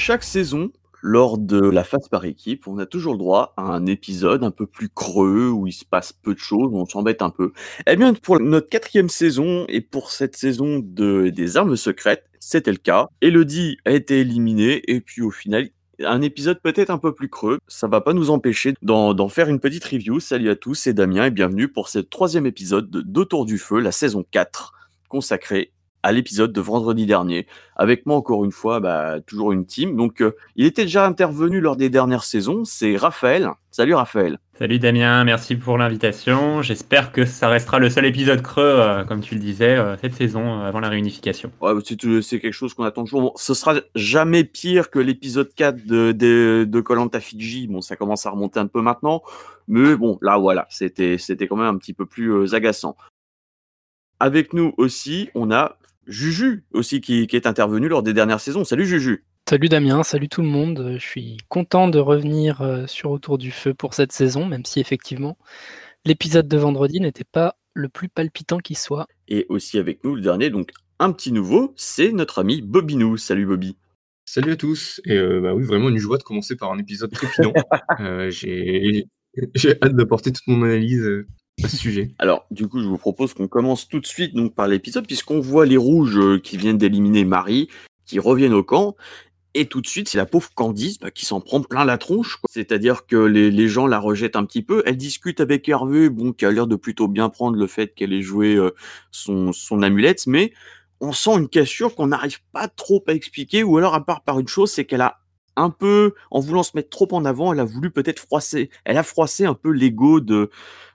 Chaque saison, lors de la phase par équipe, on a toujours le droit à un épisode un peu plus creux où il se passe peu de choses, où on s'embête un peu. Eh bien, pour notre quatrième saison et pour cette saison de, des armes secrètes, c'était le cas. Elodie a été éliminée et puis au final, un épisode peut-être un peu plus creux. Ça va pas nous empêcher d'en faire une petite review. Salut à tous, c'est Damien et bienvenue pour ce troisième épisode d'Autour du Feu, la saison 4, consacrée à l'épisode de vendredi dernier. Avec moi encore une fois, bah, toujours une team. Donc euh, il était déjà intervenu lors des dernières saisons, c'est Raphaël. Salut Raphaël. Salut Damien, merci pour l'invitation. J'espère que ça restera le seul épisode creux, euh, comme tu le disais, euh, cette saison avant la réunification. Ouais, bah, c'est quelque chose qu'on attend toujours. Bon, ce sera jamais pire que l'épisode 4 de, de, de Koh-Lanta Fiji. Bon, ça commence à remonter un peu maintenant. Mais bon, là voilà, c'était c'était quand même un petit peu plus agaçant. Avec nous aussi, on a Juju aussi qui, qui est intervenu lors des dernières saisons. Salut Juju. Salut Damien, salut tout le monde. Je suis content de revenir euh, sur Autour du Feu pour cette saison, même si effectivement l'épisode de vendredi n'était pas le plus palpitant qui soit. Et aussi avec nous le dernier, donc un petit nouveau, c'est notre ami Bobinou. Salut Bobby. Salut à tous. Et euh, bah oui, vraiment une joie de commencer par un épisode trépidant. euh, J'ai j'ai hâte d'apporter toute mon analyse euh, Alors, du coup, je vous propose qu'on commence tout de suite donc par l'épisode, puisqu'on voit les rouges euh, qui viennent d'éliminer Marie, qui reviennent au camp. Et tout de suite, c'est la pauvre Candice bah, qui s'en prend plein la tronche. C'est-à-dire que les, les gens la rejettent un petit peu. Elle discute avec Hervé, bon, qui a l'air de plutôt bien prendre le fait qu'elle ait joué euh, son, son amulette, mais on sent une cassure qu'on n'arrive pas trop à expliquer, ou alors à part par une chose, c'est qu'elle a un peu, en voulant se mettre trop en avant, elle a voulu peut-être froisser, elle a froissé un peu l'ego de,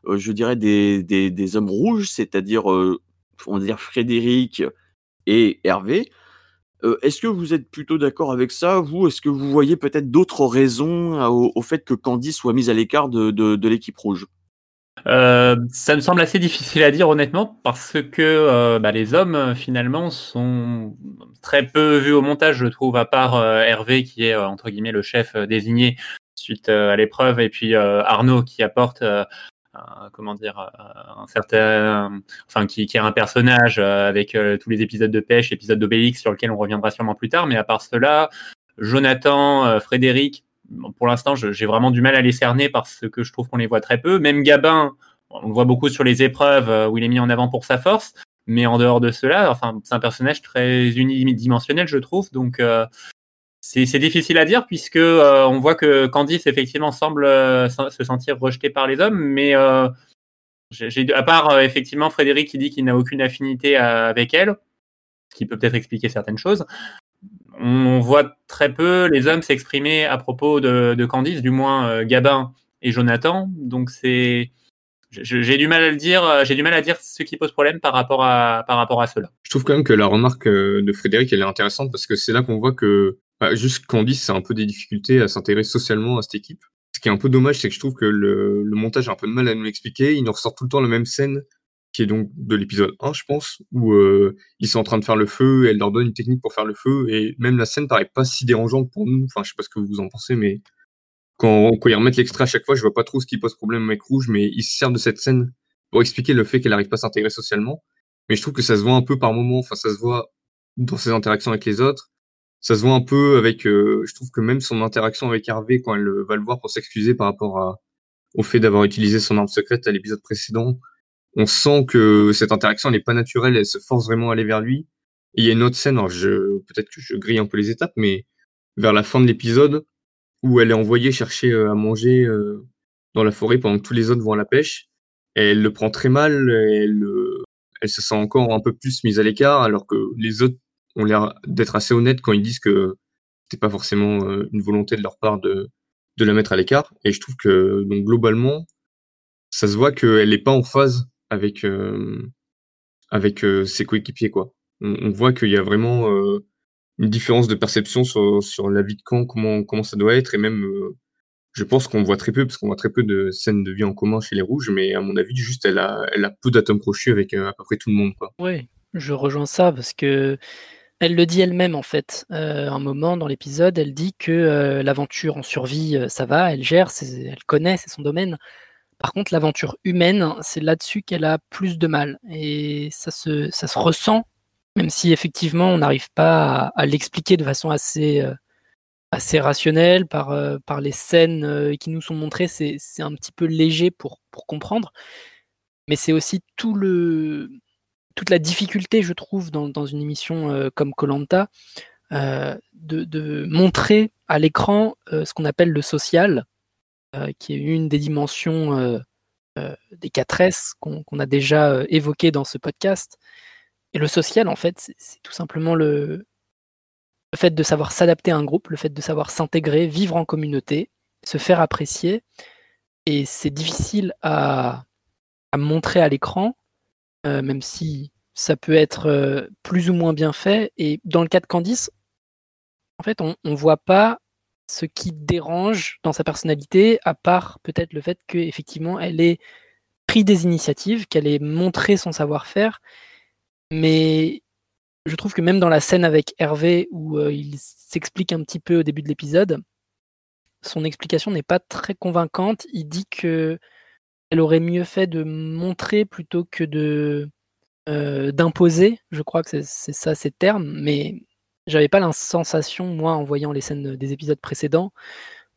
euh, je dirais, des, hommes rouges, c'est-à-dire, euh, Frédéric et Hervé. Euh, Est-ce que vous êtes plutôt d'accord avec ça, vous? Est-ce que vous voyez peut-être d'autres raisons au, fait que Candy soit mise à l'écart de l'équipe rouge? Euh, ça me semble assez difficile à dire honnêtement parce que euh, bah, les hommes euh, finalement sont très peu vus au montage, je trouve, à part Hervé qui est entre guillemets le chef désigné suite à l'épreuve et puis Arnaud qui apporte comment dire un certain enfin qui, est un personnage avec tous les épisodes de pêche, épisodes d'Obélix sur lequel on reviendra sûrement plus tard, mais à part cela, Jonathan, Frédéric, pour l'instant, j'ai vraiment du mal à les cerner parce que je trouve qu'on les voit très peu. Même Gabin, on le voit beaucoup sur les épreuves euh, où il est mis en avant pour sa force, mais en dehors de cela, enfin, c'est un personnage très unidimensionnel, je trouve. Donc, euh, c'est difficile à dire puisque euh, on voit que Candice effectivement semble se sentir rejetée par les hommes, mais à part effectivement Frédéric qui dit qu'il n'a aucune affinité avec elle, ce qui peut peut-être expliquer certaines choses. On voit très peu les hommes s'exprimer à propos de, Candice, du moins euh, Gabin et Jonathan. Donc c'est, j'ai du mal à le dire, euh, j'ai du mal à dire ce qui pose problème par rapport à par rapport à cela. Je trouve quand même que la remarque euh, de Frédéric, elle est intéressante parce que c'est là qu'on voit que bah, juste Candice, c'est un peu des difficultés à s'intégrer socialement à cette équipe. Ce qui est un peu dommage, c'est que je trouve que le, le montage a un peu de mal à nous l'expliquer. Il nous ressort tout le temps la même scène, qui est donc de l'épisode 1, je pense, où euh, ils sont en train de faire le feu, elle leur donne une technique pour faire le feu, et même la scène paraît pas si dérangeante pour nous. Enfin, je sais pas ce que vous en pensez, mais quand, quand ils remettent l'extrait à chaque fois, je vois pas trop ce qui pose problème avec Rouge, mais ils se servent de cette scène pour expliquer le fait qu'elle n'arrive pas à s'intégrer socialement. Mais je trouve que ça se voit un peu par moment, enfin, ça se voit dans ses interactions avec les autres. Ça se voit un peu avec, euh, je trouve que même son interaction avec Hervé quand elle va le voir pour s'excuser par rapport au fait d'avoir utilisé son arme secrète à l'épisode précédent, on sent que cette interaction n'est pas naturelle, elle se force vraiment à aller vers lui. Il y a une autre scène, alors je, peut-être que je grille un peu les étapes, mais vers la fin de l'épisode, où elle est envoyée chercher euh, à manger euh, dans la forêt pendant que tous les autres vont à la pêche, elle le prend très mal, elle, euh, elle se sent encore un peu plus mise à l'écart, alors que les autres ont l'air d'être assez honnêtes quand ils disent que c'était pas forcément une volonté de leur part de, de la mettre à l'écart. Et je trouve que donc globalement, ça se voit qu'elle n'est pas en phase avec euh, avec euh, ses coéquipiers quoi. On, voit qu'il y a vraiment euh, une différence de perception sur, sur la vie de camp, comment comment ça doit être, et même je pense qu'on voit très peu parce qu'on voit très peu de scènes de vie en commun chez les rouges, mais à mon avis juste elle a elle a peu d'atomes crochus avec à peu près tout le monde. Oui, je rejoins ça parce que elle le dit elle-même en fait. Un moment dans l'épisode, elle dit que l'aventure en survie, ça va, elle gère, elle connaît, c'est son domaine. Par contre, l'aventure humaine, c'est là-dessus qu'elle a plus de mal. Et ça se, ressent, même si effectivement on n'arrive pas à, l'expliquer de façon assez, euh, assez rationnel par, euh, par les scènes euh, qui nous sont montrées. C'est un petit peu léger pour, comprendre. Mais c'est aussi toute la difficulté, je trouve, dans, dans une émission comme Colanta, de, de, montrer à l'écran ce qu'on appelle le social, qui est une des dimensions des 4S qu'on a déjà évoqué dans ce podcast. Et le social, en fait, c'est tout simplement le, fait de savoir s'adapter à un groupe, le fait de savoir s'intégrer, vivre en communauté, se faire apprécier. Et c'est difficile à, montrer à l'écran, euh, même si ça peut être euh, plus ou moins bien fait. Et dans le cas de Candice, en fait, on ne voit pas ce qui dérange dans sa personnalité, à part peut-être le fait qu'effectivement, elle ait pris des initiatives, qu'elle ait montré son savoir-faire. Mais je trouve que même dans la scène avec Hervé, où euh, il s'explique un petit peu au début de l'épisode, son explication n'est pas très convaincante. Il dit que elle aurait mieux fait de montrer plutôt que de euh, d'imposer. Je crois que c'est ça ces termes, mais j'avais pas la sensation, moi, en voyant les scènes des épisodes précédents,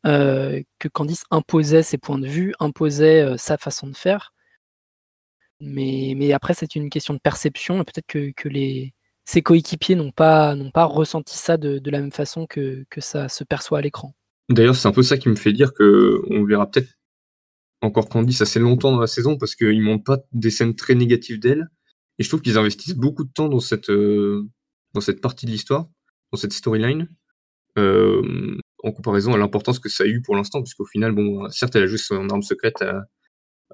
euh, que Candice imposait ses points de vue, imposait sa façon de faire. Mais, après, c'est une question de perception, et peut-être que, les, ses coéquipiers n'ont pas, pas ressenti ça de, la même façon que, que ça se perçoit à l'écran. D'ailleurs, c'est un peu ça qui me fait dire que on verra peut-être encore Candice assez longtemps dans la saison parce qu'ils montrent pas des scènes très négatives d'elle. Et je trouve qu'ils investissent beaucoup de temps dans cette, euh, dans cette partie de l'histoire, dans cette storyline, euh, en comparaison à l'importance que ça a eu pour l'instant, puisqu'au final, bon, certes, elle a juste son arme secrète à,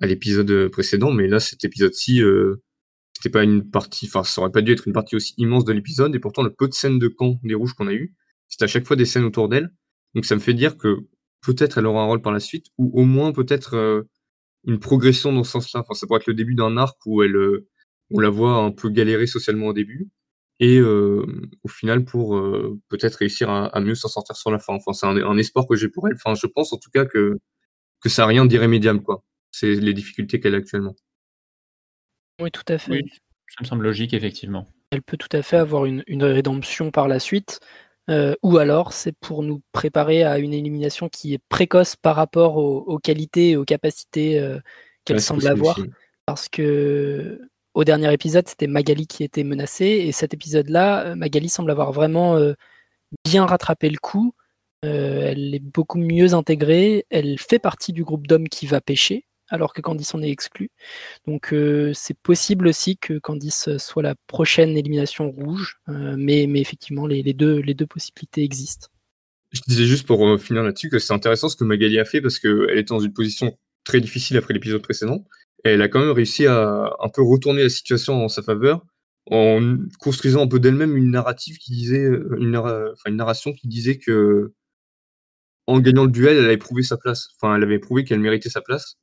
l'épisode précédent, mais là, cet épisode-ci, euh, c'était pas une partie, enfin, ça aurait pas dû être une partie aussi immense de l'épisode, et pourtant, le peu de scènes de camp des rouges qu'on a eu, c'était à chaque fois des scènes autour d'elle. Donc, ça me fait dire que peut-être elle aura un rôle par la suite, ou au moins peut-être euh, une progression dans ce sens-là. Enfin, ça pourrait être le début d'un arc où elle, euh, on la voit un peu galérer socialement au début, et euh, au final pour peut-être réussir à, mieux s'en sortir sur la fin. Enfin, c'est un, espoir que j'ai pour elle. Enfin, je pense en tout cas que que ça n'a rien d'irrémédiable, quoi. C'est les difficultés qu'elle a actuellement. Oui, tout à fait. ça me semble logique, effectivement. Elle peut tout à fait avoir une, rédemption par la suite, euh, ou alors c'est pour nous préparer à une élimination qui est précoce par rapport aux, qualités et aux capacités euh, qu'elle semble avoir. Parce que au dernier épisode, c'était Magali qui était menacée, et cet épisode-là, euh, Magali semble avoir vraiment bien rattrapé le coup. elle est beaucoup mieux intégrée, elle fait partie du groupe d'hommes qui va pêcher, alors que Candice en est exclu. Donc euh, c'est possible aussi que Candice soit la prochaine élimination rouge, euh, mais, effectivement les, deux, possibilités existent. Je disais juste pour euh, finir là-dessus que c'est intéressant ce que Magali a fait parce qu'elle était dans une position très difficile après l'épisode précédent. Elle a quand même réussi à un peu retourner la situation en sa faveur en construisant un peu d'elle-même une narrative qui disait, une, une narration qui disait que en gagnant le duel, elle avait prouvé sa place. Enfin, elle avait prouvé qu'elle méritait sa place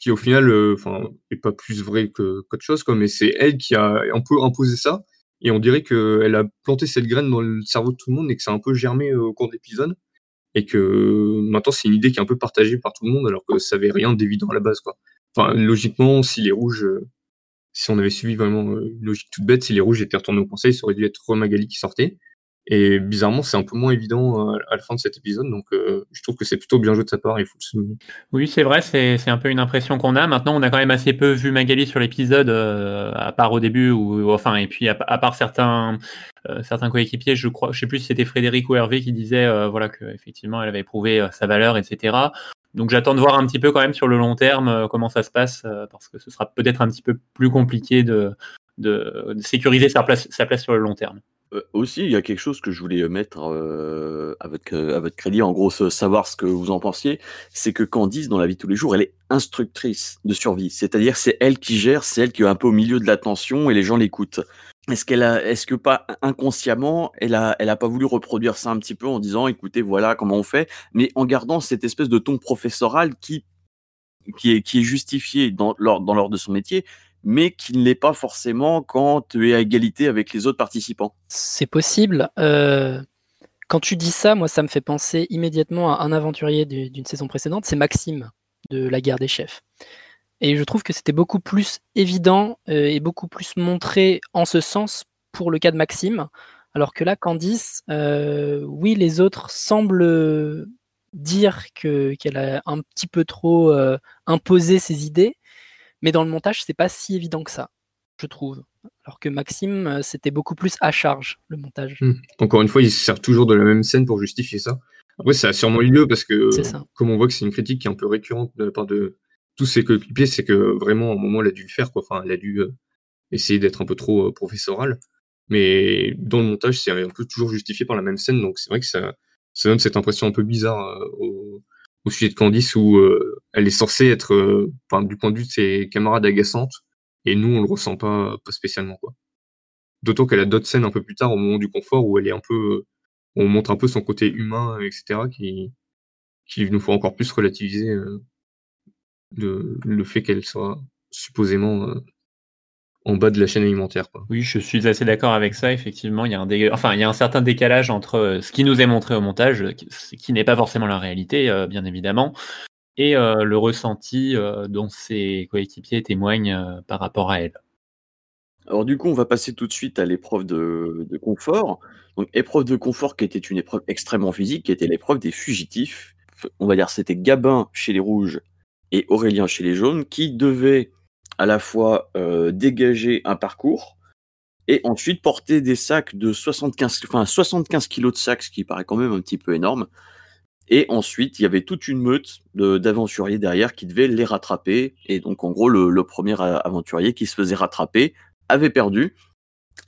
qui au final, euh, enfin, est pas plus vrai que qu'autre chose, quoi. Mais c'est elle qui a un peu imposé ça, et on dirait qu'elle a planté cette graine dans le cerveau de tout le monde et que ça a un peu germé euh, au cours de et que maintenant c'est une idée qui est un peu partagée par tout le monde, alors que ça avait rien d'évident à la base, quoi. Enfin, logiquement, si les rouges, euh, si on avait suivi vraiment une logique toute bête, si les rouges étaient retournés au conseil, ça aurait dû être Magali qui sortait. Et bizarrement, c'est un peu moins évident euh, à la fin de cet épisode, donc euh, je trouve que c'est plutôt bien joué de sa part, il faut le souligner. Oui, c'est vrai, c'est un peu une impression qu'on a. Maintenant, on a quand même assez peu vu Magali sur l'épisode, euh, à part au début, ou enfin, et puis à, part certains, certains coéquipiers, je crois, je sais plus si c'était Frédéric ou Hervé qui disait voilà, qu'effectivement, elle avait prouvé sa valeur, etc. Donc j'attends de voir un petit peu quand même sur le long terme comment ça se passe, parce que ce sera peut-être un petit peu plus compliqué de, sécuriser sa place, sur le long terme. Euh, aussi, il y a quelque chose que je voulais mettre euh, à votre crédit, en gros, savoir ce que vous en pensiez, c'est que Candice, dans la vie de tous les jours, elle est instructrice de survie. C'est-à-dire, c'est elle qui gère, c'est elle qui est un peu au milieu de l'attention et les gens l'écoutent. Est-ce qu'elle est-ce que pas inconsciemment, elle a, pas voulu reproduire ça un petit peu en disant, écoutez, voilà comment on fait, mais en gardant cette espèce de ton professoral qui, qui est, justifié dans, dans l'ordre de son métier, mais qui ne l'est pas forcément quand tu es à égalité avec les autres participants? C'est possible. Euh, quand tu dis ça, moi, ça me fait penser immédiatement à un aventurier d'une saison précédente, c'est Maxime de la guerre des chefs. Et je trouve que c'était beaucoup plus évident euh, et beaucoup plus montré en ce sens pour le cas de Maxime, Alors que là, Candice, oui, les autres semblent dire que qu'elle a un petit peu trop imposé ses idées, mais dans le montage, c'est pas si évident que ça, je trouve. Alors que Maxime, c'était beaucoup plus à charge, le montage. Hmm. Encore une fois, il se sert toujours de la même scène pour justifier ça. Après, ça a sûrement eu lieu parce que, comme on voit que c'est une critique qui est un peu récurrente de la part de tous ses coéquipiers, c'est que vraiment, à un moment, elle a dû le faire, quoi. Enfin, elle a dû euh, essayer d'être un peu trop euh, professoral. Mais dans le montage, c'est un peu toujours justifié par la même scène, donc c'est vrai que ça, ça donne cette impression un peu bizarre euh, au, sujet de Candice où elle est censée être, du point de vue de ses camarades agaçante, et nous, on le ressent pas, pas spécialement, quoi. D'autant qu'elle a d'autres scènes un peu plus tard, au moment du confort, où elle est un peu, on montre un peu son côté humain, etc., qui, qui nous faut encore plus relativiser le, le, fait qu'elle soit supposément euh, en bas de la chaîne alimentaire. Quoi. Oui, je suis assez d'accord avec ça. Effectivement, il y a un enfin, il y a un certain décalage entre euh, ce qui nous est montré au montage, qui n'est pas forcément la réalité, bien évidemment, et le ressenti dont ses coéquipiers témoignent par rapport à elle. Alors du coup, on va passer tout de suite à l'épreuve de, de confort. Donc, épreuve de confort qui était une épreuve extrêmement physique, qui était l'épreuve des fugitifs. On va dire c'était Gabin chez les rouges et Aurélien chez les jaunes, qui devaient à la fois euh, dégager un parcours et ensuite porter des sacs de 75, enfin 75 kilos de sacs, ce qui paraît quand même un petit peu énorme. Et ensuite, il y avait toute une meute d'aventuriers derrière qui devaient les rattraper. Et donc, en gros, le, premier aventurier qui se faisait rattraper avait perdu.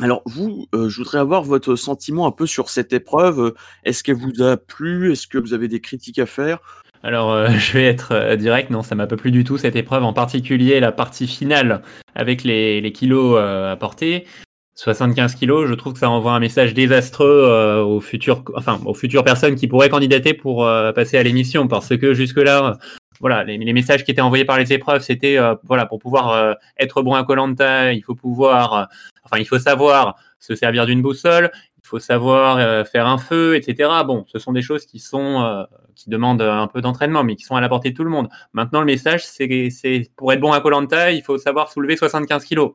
Alors vous, euh, je voudrais avoir votre sentiment un peu sur cette épreuve. Est-ce qu'elle vous a plu? Est-ce que vous avez des critiques à faire? Alors, euh, je vais être euh, direct, non, ça m'a pas plu du tout cette épreuve, en particulier la partie finale avec les, kilos à porter. 75 kilos, je trouve que ça envoie un message désastreux aux futures, enfin, aux futures personnes qui pourraient candidater pour passer à l'émission, parce que jusque-là, voilà, les, messages qui étaient envoyés par les épreuves, c'était euh, voilà pour pouvoir euh, être bon à Colanta, il faut pouvoir, euh, enfin il faut savoir se servir d'une boussole, il faut savoir faire un feu, etc. Bon, ce sont des choses qui sont qui demandent un peu d'entraînement, mais qui sont à la portée de tout le monde. Maintenant, le message, c'est pour être bon à Colanta, il faut savoir soulever 75 kilos.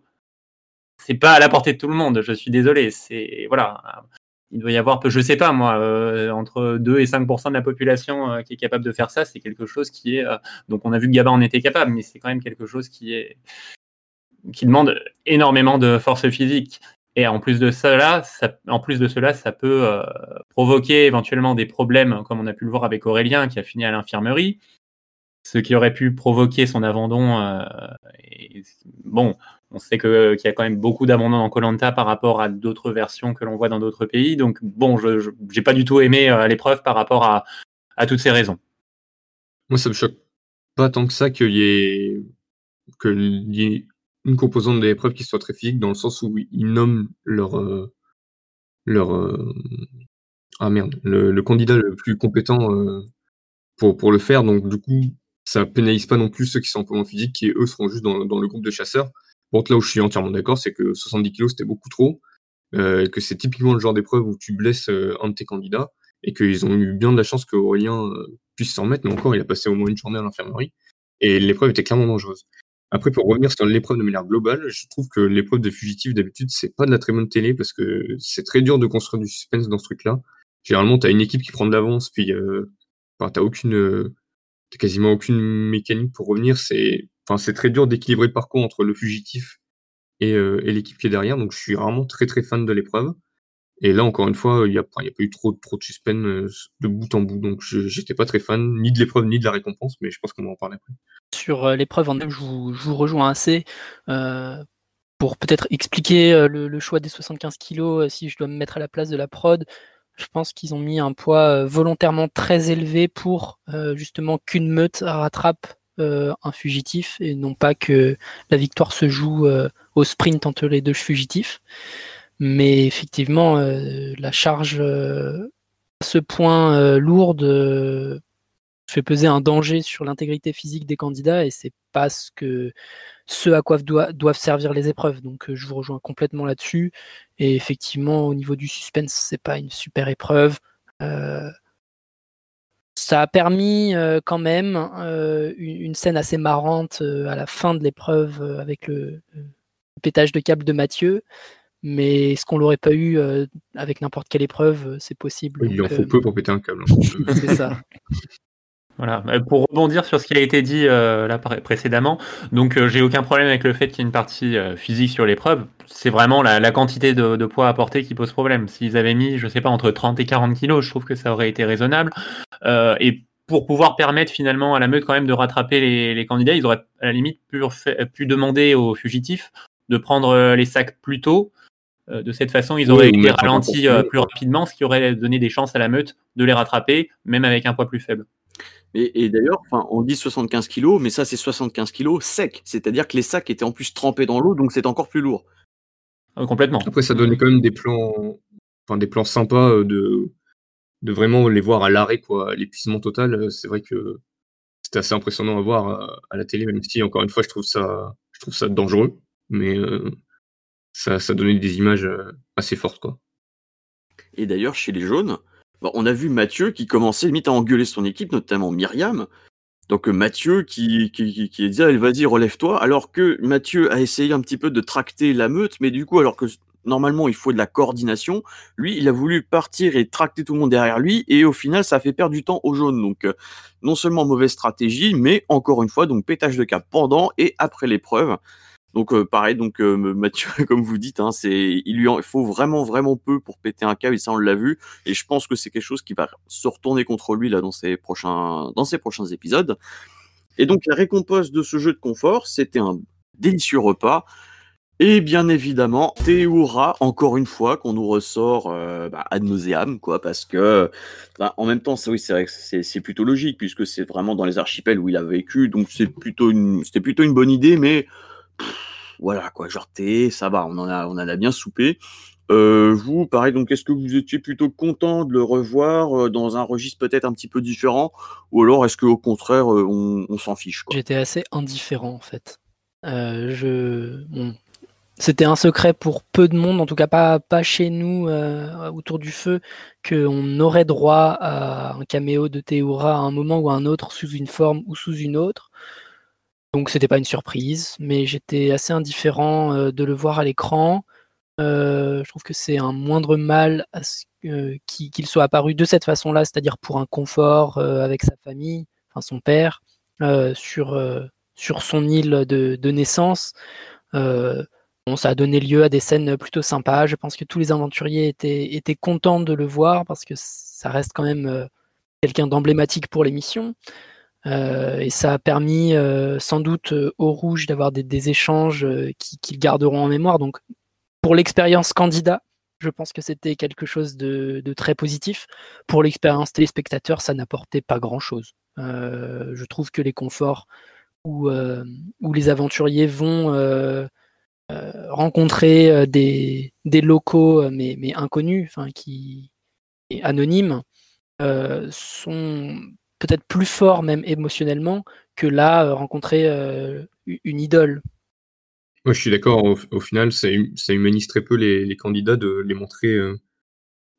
C'est pas à la portée de tout le monde. Je suis désolé. C'est voilà il doit y avoir, je sais pas moi, euh, entre 2 et 5% de la population euh, qui est capable de faire ça. C'est quelque chose qui est. Euh, donc on a vu que Gabin en était capable, mais c'est quand même quelque chose qui est qui demande énormément de force physique. Et en plus de cela, ça, en plus de cela, ça peut provoquer éventuellement des problèmes, comme on a pu le voir avec Aurélien qui a fini à l'infirmerie, ce qui aurait pu provoquer son abandon. Et, bon, on sait qu'il y a quand même beaucoup d'abandon dans Colanta par rapport à d'autres versions que l'on voit dans d'autres pays. Donc bon, je n'ai pas du tout aimé euh, l'épreuve par rapport à, toutes ces raisons. Moi, ça me choque pas tant que ça qu'il y ait une composante de l'épreuve qui soit très physique dans le sens où ils nomment leur euh, leur euh, ah merde le, candidat le plus compétent pour pour le faire. Donc du coup, ça pénalise pas non plus ceux qui sont un peu moins physiques qui eux seront juste dans, dans le groupe de chasseurs. Bon, là où je suis entièrement d'accord, c'est que 70 kilos, c'était beaucoup trop, euh, que c'est typiquement le genre d'épreuve où tu blesses euh, un de tes candidats, et qu'ils ont eu bien de la chance qu'Aurélien euh, puisse s'en mettre, mais encore, il a passé au moins une journée à l'infirmerie, et l'épreuve était clairement dangereuse. Après, pour revenir sur l'épreuve de manière globale, je trouve que l'épreuve de fugitif, d'habitude, c'est pas de la très bonne télé, parce que c'est très dur de construire du suspense dans ce truc-là. Généralement, t'as une équipe qui prend de l'avance, puis euh, t'as aucune, t'as quasiment aucune mécanique pour revenir. C'est Enfin, c'est très dur d'équilibrer le parcours entre le fugitif et, euh, et l'équipe qui est derrière. Donc, je suis vraiment très très fan de l'épreuve. Et là, encore une fois, il n'y a, pas eu trop, de suspense euh, de bout en bout. Donc, j'étais pas très fan ni de l'épreuve ni de la récompense, mais je pense qu'on va en parler après. Sur euh, l'épreuve en elle, je je vous, rejoins assez. Euh, pour peut-être expliquer le, choix des 75 kilos, si je dois me mettre à la place de la prod, je pense qu'ils ont mis un poids volontairement très élevé pour justement qu'une meute rattrape un fugitif et non pas que la victoire se joue au sprint entre les deux fugitifs. Mais effectivement, euh, la charge à ce point lourde fait peser un danger sur l'intégrité physique des candidats et c'est pas ce que ce à quoi doivent servir les épreuves. Donc je vous rejoins complètement là-dessus. Et effectivement, au niveau du suspense, c'est pas une super épreuve. Ça a permis euh, quand même euh, une, scène assez marrante euh, à la fin de l'épreuve avec le, pétage de câble de Mathieu. Mais est-ce qu'on l'aurait pas eu avec n'importe quelle épreuve C'est possible. il en faut peu pour péter un câble. Hein. c'est ça. Voilà. Pour rebondir sur ce qui a été dit là précédemment, donc j'ai aucun problème avec le fait qu'il y ait une partie physique sur l'épreuve. C'est vraiment la, quantité de, poids à porter qui pose problème. S'ils avaient mis, je sais pas, entre 30 et 40 kilos, je trouve que ça aurait été raisonnable. et pour pouvoir permettre finalement à la meute quand même de rattraper les, candidats, ils auraient à la limite pu, demander aux fugitifs de prendre euh, les sacs plus tôt. Euh, de cette façon, ils auraient été ralentis euh, plus rapidement, ce qui aurait donné des chances à la meute de les rattraper, même avec un poids plus faible. Et, d'ailleurs, on dit 75 kg, mais ça c'est 75 kg sec, c'est-à-dire que les sacs étaient en plus trempés dans l'eau, donc c'est encore plus lourd. complètement. Après, ça donnait quand même des plans, enfin, des plans sympas de, de vraiment les voir à l'arrêt, quoi, l'épuisement total, euh, c'est vrai que c'était assez impressionnant à voir euh, à, la télé, même si encore une fois je trouve ça, je trouve ça dangereux, mais euh, ça, ça donnait des images assez fortes, quoi. Et d'ailleurs, chez les jaunes, bah, on a vu Mathieu qui commençait à engueuler son équipe, notamment Myriam. Donc Mathieu qui, qui, qui, dit allez vas-y relève-toi, alors que Mathieu a essayé un petit peu de tracter la meute, mais du coup alors que normalement il faut de la coordination. Lui, il a voulu partir et tracter tout le monde derrière lui, et au final, ça fait perdre du temps aux jaunes. Donc, euh, non seulement mauvaise stratégie, mais encore une fois, donc pétage de cap pendant et après l'épreuve. Donc euh, pareil, donc euh, Mathieu, comme vous dites, hein, c'est il lui il faut vraiment vraiment peu pour péter un câble et ça on l'a vu et je pense que c'est quelque chose qui va se retourner contre lui là dans ses prochains dans prochains épisodes. Et donc la récompense de ce jeu de confort, c'était un délicieux repas et bien évidemment, Théoura, encore une fois, qu'on nous ressort euh, bah, ad nauseam, quoi, parce que, en même temps, oui, c'est vrai c'est plutôt logique, puisque c'est vraiment dans les archipels où il a vécu, donc c'est plutôt une, c'était plutôt une bonne idée, mais voilà, quoi, genre thé, ça va, on en a, on en a bien soupé. Euh, vous, pareil, donc est-ce que vous étiez plutôt content de le revoir euh, dans un registre peut-être un petit peu différent, ou alors est-ce qu'au contraire, on, s'en fiche J'étais assez indifférent en fait. je, c'était un secret pour peu de monde, en tout cas pas, pas chez nous euh, autour du feu, qu'on aurait droit à un caméo de Théoura à un moment ou à un autre sous une forme ou sous une autre. Donc c'était pas une surprise, mais j'étais assez indifférent euh, de le voir à l'écran. Euh, je trouve que c'est un moindre mal qu'il soit apparu de cette façon-là, c'est-à-dire pour un confort avec sa famille, enfin son père, sur, son île de, naissance ça a donné lieu à des scènes plutôt sympas. Je pense que tous les aventuriers étaient, étaient contents de le voir parce que ça reste quand même euh, quelqu'un d'emblématique pour l'émission. Euh, et ça a permis euh, sans doute au Rouge d'avoir des, échanges qu'ils garderont en mémoire. Donc pour l'expérience candidat, je pense que c'était quelque chose de, très positif. Pour l'expérience téléspectateur, ça n'apportait pas grand-chose. je trouve que les conforts où, les aventuriers vont euh, rencontrer euh, des, locaux euh, mais, mais inconnus, enfin qui anonymes, sont peut-être plus forts même émotionnellement que là rencontrer une idole. Moi, je suis d'accord. Au, final, ça, humanise très peu les, candidats de les montrer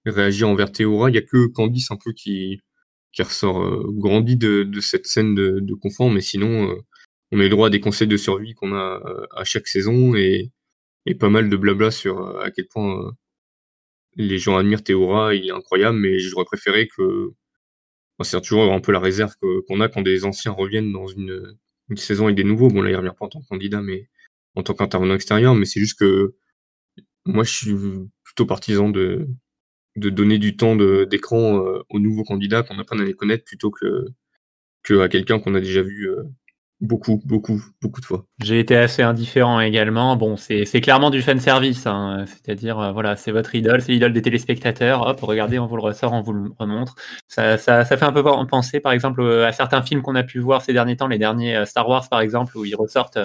réagir envers Théora. Il n'y a que Candice un peu qui, qui ressort grandi de, cette scène de, de confort, mais sinon, on a le droit à des conseils de survie qu'on a euh, à chaque saison et, pas mal de blabla sur euh, à quel point euh, les gens admirent Théora, il est incroyable, mais j'aurais préféré que. C'est toujours un peu la réserve qu'on a quand des anciens reviennent dans une, saison avec des nouveaux. Bon, là, il revient pas en tant que candidat, mais en tant qu'intervenant extérieur, mais c'est juste que moi, je suis plutôt partisan de, donner du temps d'écran aux nouveaux candidats, qu'on apprenne à les connaître plutôt que, que à quelqu'un qu'on a déjà vu beaucoup, beaucoup, beaucoup de fois. J'ai été assez indifférent également. Bon, c'est clairement du fan service, hein. c'est-à-dire euh, voilà, c'est votre idole, c'est l'idole des téléspectateurs. Hop, regardez, on vous le ressort, on vous le remontre. Ça, ça, fait un peu penser, par exemple, euh, à certains films qu'on a pu voir ces derniers temps, les derniers euh, Star Wars, par exemple, où ils ressortent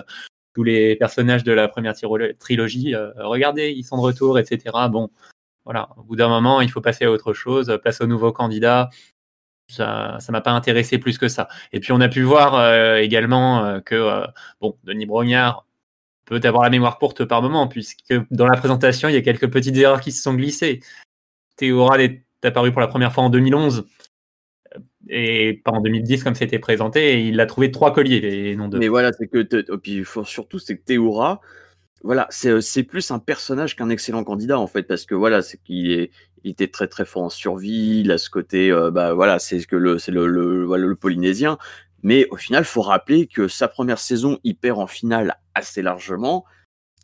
tous les personnages de la première trilogie. regardez, ils sont de retour, etc. Bon, voilà, au bout d'un moment, il faut passer à autre chose, place aux nouveaux candidats ça ça m'a pas intéressé plus que ça. Et puis on a pu voir euh, également euh, que euh, bon, Denis Brognard peut avoir la mémoire courte par moment, puisque dans la présentation, il y a quelques petites erreurs qui se sont glissées. Théoral est apparu pour la première fois en 2011 et pas en 2010 comme c'était présenté, et il a trouvé trois colliers et non deux. Mais voilà, c'est que puis surtout c'est que Théora, voilà, c'est plus un personnage qu'un excellent candidat en fait, parce que voilà, c'est qu'il est, il était très très fort en survie, il a ce côté, bah voilà, c'est que le, c'est le, le, polynésien, mais au final, faut rappeler que sa première saison, il perd en finale assez largement,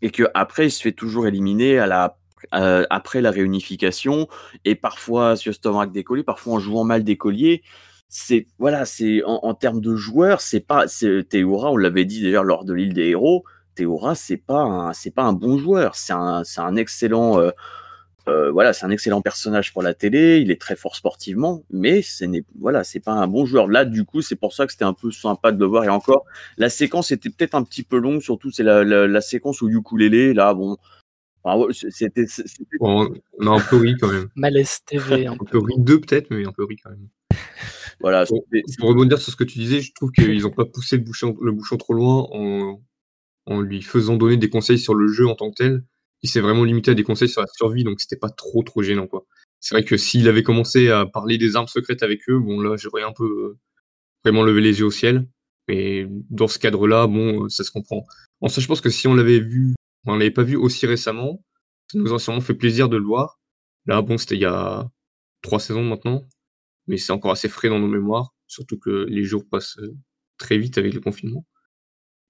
et que après, il se fait toujours éliminer à la après la réunification, et parfois sur stomac d'écolier, parfois en jouant mal d'écolier. C'est voilà, c'est en, termes de joueurs, c'est pas, c'est Théoura, on l'avait dit d'ailleurs lors de l'île des héros Théora, c'est pas c'est pas un bon joueur, c'est un, un excellent, euh, euh, voilà, c'est un excellent personnage pour la télé. Il est très fort sportivement, mais ce n'est, voilà, c'est pas un bon joueur. Là, du coup, c'est pour ça que c'était un peu sympa de le voir. Et encore, la séquence était peut-être un petit peu longue, surtout c'est la, la, séquence où ukulélé. Là, bon, c'était, on a un peu ri quand même. Malaise TV. Un, peu ri deux peut-être, mais un peu ri quand même. Voilà. Pour, pour, rebondir sur ce que tu disais, je trouve qu'ils n'ont pas poussé le bouchon, le bouchon trop loin en, en lui faisant donner des conseils sur le jeu en tant que tel. Il s'est vraiment limité à des conseils sur la survie, donc c'était pas trop trop gênant quoi. C'est vrai que s'il avait commencé à parler des armes secrètes avec eux, bon là j'aurais un peu euh, vraiment levé les yeux au ciel. Mais dans ce cadre-là, bon, euh, ça se comprend. En ça, je pense que si on l'avait vu, on l'avait pas vu aussi récemment, ça nous a sûrement fait plaisir de le voir. Là, bon, c'était il y a trois saisons maintenant, mais c'est encore assez frais dans nos mémoires, surtout que les jours passent euh, très vite avec le confinement.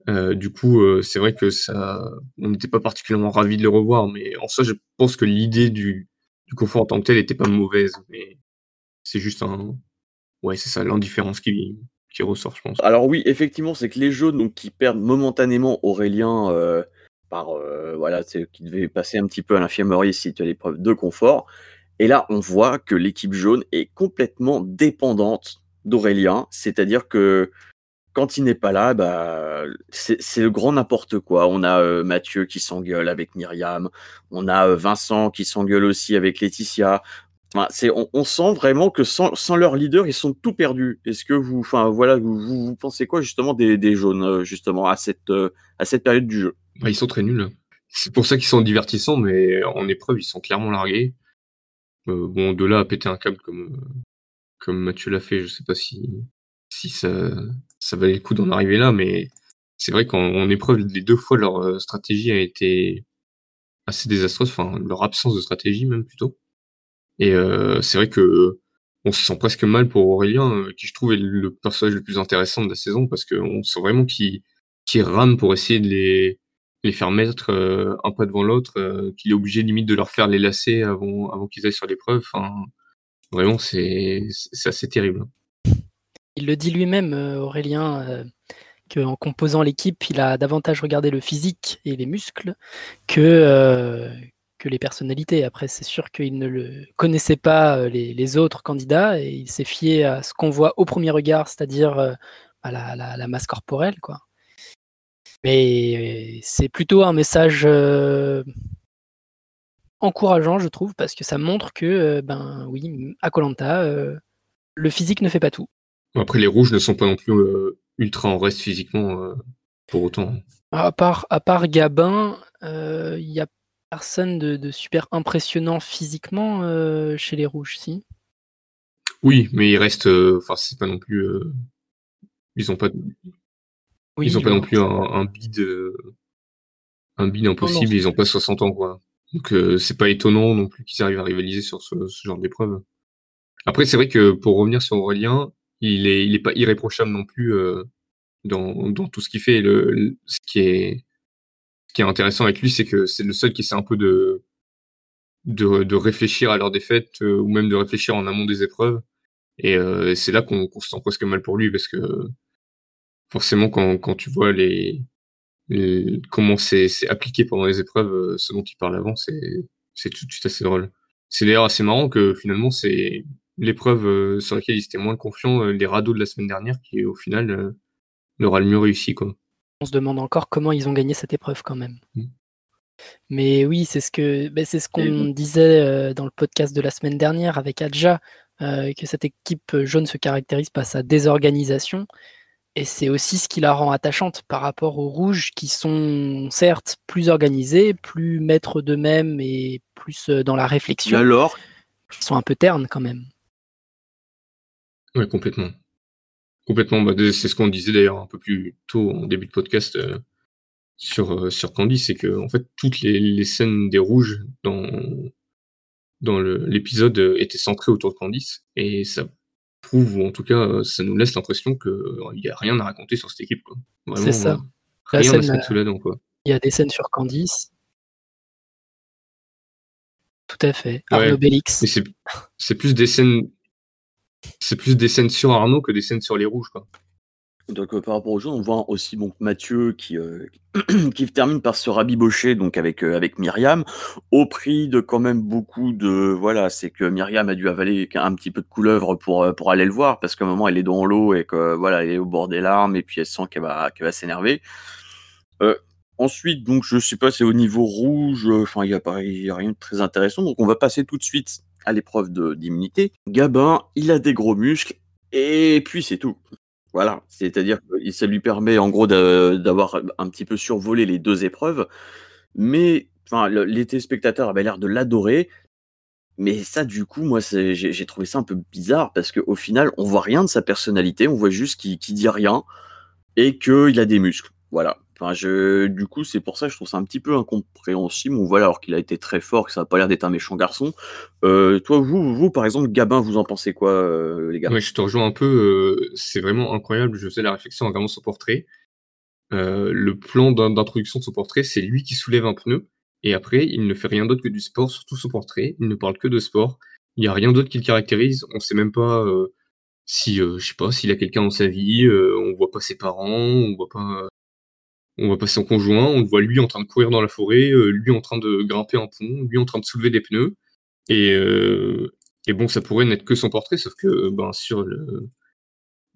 Euh, du coup, euh, c'est vrai que ça, on n'était pas particulièrement ravis de le revoir, mais en soi, je pense que l'idée du, confort en tant que tel n'était pas mauvaise, mais c'est juste un, ouais, c'est ça, l'indifférence qui, qui ressort, je pense. Alors oui, effectivement, c'est que les jaunes qui perdent momentanément Aurélien euh, par voilà, qui devait passer un petit peu à l'infirmerie si tu as l'épreuve de confort. Et là, on voit que l'équipe jaune est complètement dépendante d'Aurélien, c'est-à-dire que quand il n'est pas là, bah, c'est le grand n'importe quoi. On a euh, Mathieu qui s'engueule avec Myriam, on a euh, Vincent qui s'engueule aussi avec Laetitia. On, sent vraiment que sans, leur leader, ils sont tout perdus. Est-ce que vous, enfin voilà, vous, pensez quoi justement des, jaunes euh, justement à cette période du jeu? Bah, Ils sont très nuls. C'est pour ça qu'ils sont divertissants, mais en épreuve, ils sont clairement largués. bon, de là à péter un câble comme comme Mathieu l'a fait, je sais pas si si ça, ça valait le coup d'en arriver là, mais c'est vrai qu'en épreuve, les deux fois, leur euh, stratégie a été assez désastreuse, enfin, leur absence de stratégie même plutôt. Et euh, c'est vrai que on se sent presque mal pour Aurélien, euh, qui je trouve est le personnage le plus intéressant de la saison, parce qu'on sent vraiment qu'il rame pour essayer de les, les faire mettre un pas devant l'autre, qu'il est obligé limite de leur faire les lacets avant, avant qu'ils aillent sur l'épreuve. Enfin, vraiment, c'est assez terrible. Il le dit lui-même, euh, Aurélien, euh, qu'en composant l'équipe, il a davantage regardé le physique et les muscles que, euh, que les personnalités. Après, c'est sûr qu'il ne le connaissait pas les, autres candidats et il s'est fié à ce qu'on voit au premier regard, c'est-à-dire à la, masse corporelle. Quoi. Mais c'est plutôt un message encourageant, je trouve, parce que ça montre que, ben oui, à Colanta, le physique ne fait pas tout. Après, les rouges ne sont pas non plus euh, ultra en reste physiquement euh, pour autant. À part, à part Gabin, il euh, n'y a personne de, super impressionnant physiquement chez les rouges, si? Oui, mais ils restent. Enfin, c'est pas non plus. ils n'ont pas. ils ont pas non plus un, bid. un bid impossible, ils n'ont pas 60 ans, quoi. Donc, c'est pas étonnant non plus qu'ils arrivent à rivaliser sur ce, ce genre d'épreuve. Après, c'est vrai que pour revenir sur Aurélien, il est, il est pas irréprochable non plus euh, dans, tout ce qu'il fait. Le, ce, qui est, qui est intéressant avec lui, c'est que c'est le seul qui essaie un peu de, de, de réfléchir à leur défaite euh, ou même de réfléchir en amont des épreuves. Et euh, c'est là qu'on se sent presque mal pour lui parce que forcément, quand, quand tu vois les, comment c'est appliqué pendant les épreuves, ce dont il parle avant, c'est tout de suite assez drôle. C'est d'ailleurs assez marrant que finalement, c'est l'épreuve euh, sur laquelle ils étaient moins confiants, euh, les radeaux de la semaine dernière, qui au final euh, leur a le mieux réussi. Quoi. On se demande encore comment ils ont gagné cette épreuve quand même. Mm. Mais oui, c'est ce que ben, c'est ce qu'on disait dans le podcast de la semaine dernière avec Adja, que cette équipe jaune se caractérise par sa désorganisation. Et c'est aussi ce qui la rend attachante par rapport aux rouges qui sont certes plus organisés, plus maîtres d'eux-mêmes et plus dans la réflexion. alors Ils sont un peu ternes quand même. Oui, complètement. Complètement. Bah, c'est ce qu'on disait d'ailleurs un peu plus tôt en début de podcast. Euh, sur, sur Candy, c'est que en fait toutes les, les scènes des rouges dans, dans l'épisode étaient centrées autour de Candice et ça prouve ou en tout cas ça nous laisse l'impression qu'il n'y a rien à raconter sur cette équipe. C'est ça. rien à se mettre sous la dent. Quoi. Il y a des scènes sur Candice. Tout à fait. Arnaud Bélix. C'est plus des scènes. C'est plus des scènes sur Arnaud que des scènes sur les rouges, quoi. Donc, euh, par rapport aux jeu, on voit aussi donc Mathieu qui, euh, qui termine par se rabibocher donc avec, euh, avec Myriam, au prix de quand même beaucoup de voilà, c'est que Myriam a dû avaler un petit peu de couleuvre pour, pour aller le voir parce qu'à un moment elle est dans l'eau et que voilà, elle est au bord des larmes et puis elle sent qu'elle va va s'énerver. ensuite, donc je sais pas, c'est au niveau rouge, enfin il y a a rien de très intéressant, donc on va passer tout de suite à l'épreuve d'immunité. Gabin, il a des gros muscles et puis c'est tout. Voilà, c'est-à-dire que ça lui permet en gros d'avoir un petit peu survolé les deux épreuves, mais enfin, les téléspectateurs avaient l'air de l'adorer. Mais ça, du coup, moi, j'ai trouvé ça un peu bizarre parce qu'au final, on voit rien de sa personnalité, on voit juste qu'il dit rien et qu'il a des muscles. Voilà. Du coup, c'est pour ça que je trouve ça un petit peu incompréhensible. On voit alors qu'il a été très fort, que ça n'a pas l'air d'être un méchant garçon. Euh, toi, vous, vous, par exemple, Gabin, vous en pensez quoi, euh, les gars? Je te rejoins un peu. Euh, c'est vraiment incroyable. Je faisais la réflexion en regardant son portrait. le plan d'introduction de son portrait, c'est lui qui soulève un pneu. Et après, il ne fait rien d'autre que du sport sur tout son portrait. Il ne parle que de sport. Il n'y a rien d'autre qui le caractérise. On ne sait même pas si, je sais pas, s'il a quelqu'un dans sa vie. on voit pas ses parents. On voit pas on va passer en conjoint, on le voit lui en train de courir dans la forêt, euh, lui en train de grimper un pont, lui en train de soulever des pneus. Et, euh, et bon, ça pourrait n'être que son portrait, sauf que ben, sur le,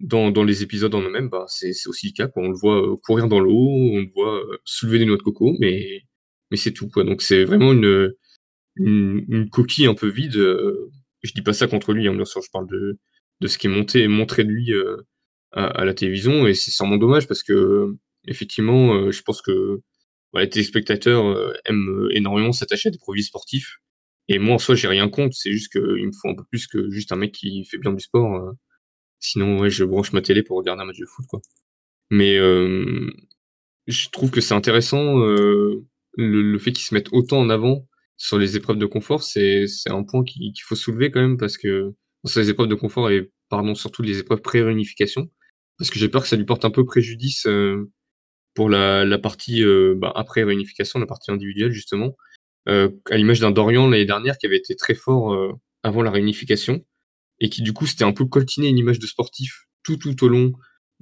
dans, les épisodes en eux-mêmes, ben, c'est aussi le cas. On le voit euh, courir dans l'eau, on le voit soulever des noix de coco, mais, c'est tout. Donc c'est vraiment une, coquille un peu vide. Je dis pas ça contre lui, hein, bien sûr, je parle de, de ce qui est monté et montré de lui à, à, la télévision, et c'est sûrement dommage parce que effectivement, euh, je pense que les téléspectateurs euh, aiment euh, énormément s'attacher à des produits sportifs. Et moi, en soi, j'ai rien contre. C'est juste qu'il me faut un peu plus que juste un mec qui fait bien du sport. sinon, je branche ma télé pour regarder un match de foot, quoi. Mais je trouve que c'est intéressant le, fait qu'ils se mettent autant en avant sur les épreuves de confort. C'est un point qu'il faut soulever quand même parce que sur les épreuves de confort et pardon surtout les épreuves pré-réunification, parce que j'ai peur que ça lui porte un peu préjudice pour la, partie euh, bah, après réunification, la partie individuelle justement, euh, à l'image d'un Dorian l'année dernière qui avait été très fort euh, avant la réunification et qui du coup s'était un peu coltiné une image de sportif tout tout au long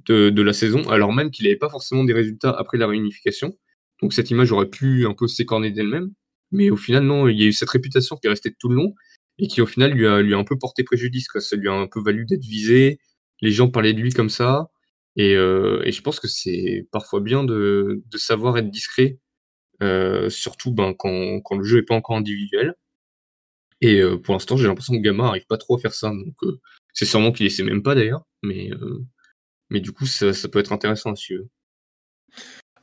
de, la saison, alors même qu'il n'avait pas forcément des résultats après la réunification. Donc cette image aurait pu un peu s'écorner d'elle-même, mais au final non, il y a eu cette réputation qui est restée tout le long et qui au final lui a, lui a un peu porté préjudice. Ça lui a un peu valu d'être visé, les gens parlaient de lui comme ça, et, euh, et je pense que c'est parfois bien de, de, savoir être discret, euh, surtout ben, quand, quand, le jeu est pas encore individuel. Et euh, pour l'instant, j'ai l'impression que Gamma arrive pas trop à faire ça. Donc, c'est sûrement qu'il essaie même pas d'ailleurs, mais, mais du coup, ça, ça, peut être intéressant à suivre.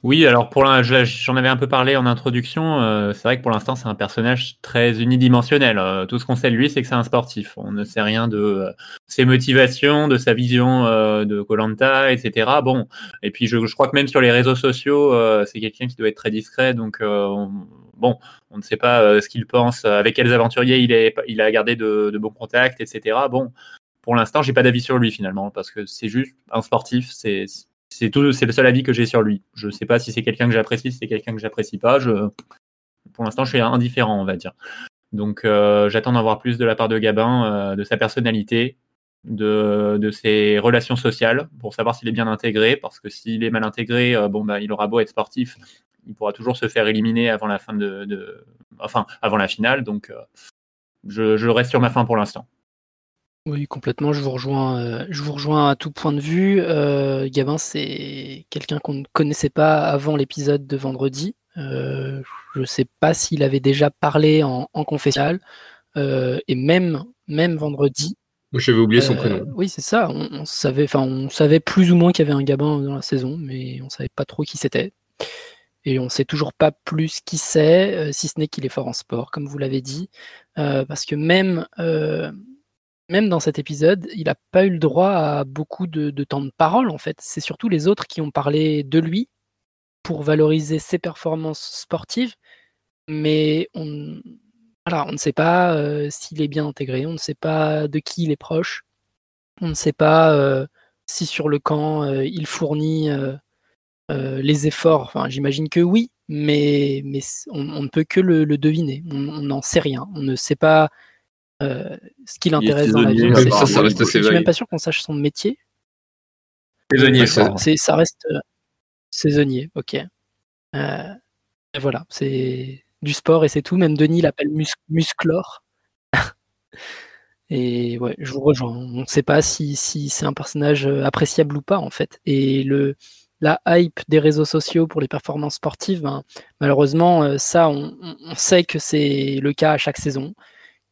Oui, alors pour j'en avais un peu parlé en introduction. Euh, c'est vrai que pour l'instant, c'est un personnage très unidimensionnel. Euh, tout ce qu'on sait de lui, c'est que c'est un sportif. On ne sait rien de euh, ses motivations, de sa vision de Colanta, etc. Bon, et puis je, je, crois que même sur les réseaux sociaux, c'est quelqu'un qui doit être très discret. Donc on, bon, on ne sait pas ce qu'il pense, avec quels aventuriers il, est, il a gardé de, de bons contacts, etc. Bon, pour l'instant, j'ai pas d'avis sur lui finalement, parce que c'est juste un sportif. C'est c'est tout, c'est le seul avis que j'ai sur lui. Je ne sais pas si c'est quelqu'un que j'apprécie, si c'est quelqu'un que j'apprécie pas. Je, pour l'instant, je suis indifférent, on va dire. Donc, euh, j'attends d'en voir plus de la part de Gabin, euh, de sa personnalité, de, de, ses relations sociales, pour savoir s'il est bien intégré. Parce que s'il est mal intégré, euh, bon, bah, il aura beau être sportif, il pourra toujours se faire éliminer avant la fin de, enfin, avant la finale. Donc, je reste sur ma fin pour l'instant. Oui, complètement, je vous rejoins, euh, je vous rejoins à tout point de vue. Euh, Gabin, c'est quelqu'un qu'on ne connaissait pas avant l'épisode de vendredi. Euh, je ne sais pas s'il avait déjà parlé en, en confessionnal. et même, même vendredi. Moi, j'avais oublié son prénom. Oui, c'est ça. On, savait, enfin, on savait plus ou moins qu'il y avait un Gabin dans la saison, mais on savait pas trop qui c'était. Et on sait toujours pas plus qui c'est, si ce n'est qu'il est fort en sport, comme vous l'avez dit. parce que même même dans cet épisode, il n'a pas eu le droit à beaucoup de, temps de parole, en fait. C'est surtout les autres qui ont parlé de lui pour valoriser ses performances sportives, mais on, ne sait pas euh, s'il est bien intégré, on ne sait pas de qui il est proche, on ne sait pas euh, si sur le camp il fournit les efforts. J'imagine que oui, mais, mais on, ne peut que le, deviner. On n'en sait rien. On ne sait pas ce qui l'intéresse dans la vie. Ça, ça reste assez Je suis même pas sûr qu'on sache son métier. Saisonnier, ça, ça reste saisonnier, ok. voilà, c'est du sport et c'est tout. Même Denis l'appelle musclore. et ouais, je vous rejoins. On ne sait pas si, si c'est un personnage appréciable ou pas, en fait. Et le, la hype des réseaux sociaux pour les performances sportives, ben, malheureusement, euh, ça, on, sait que c'est le cas à chaque saison,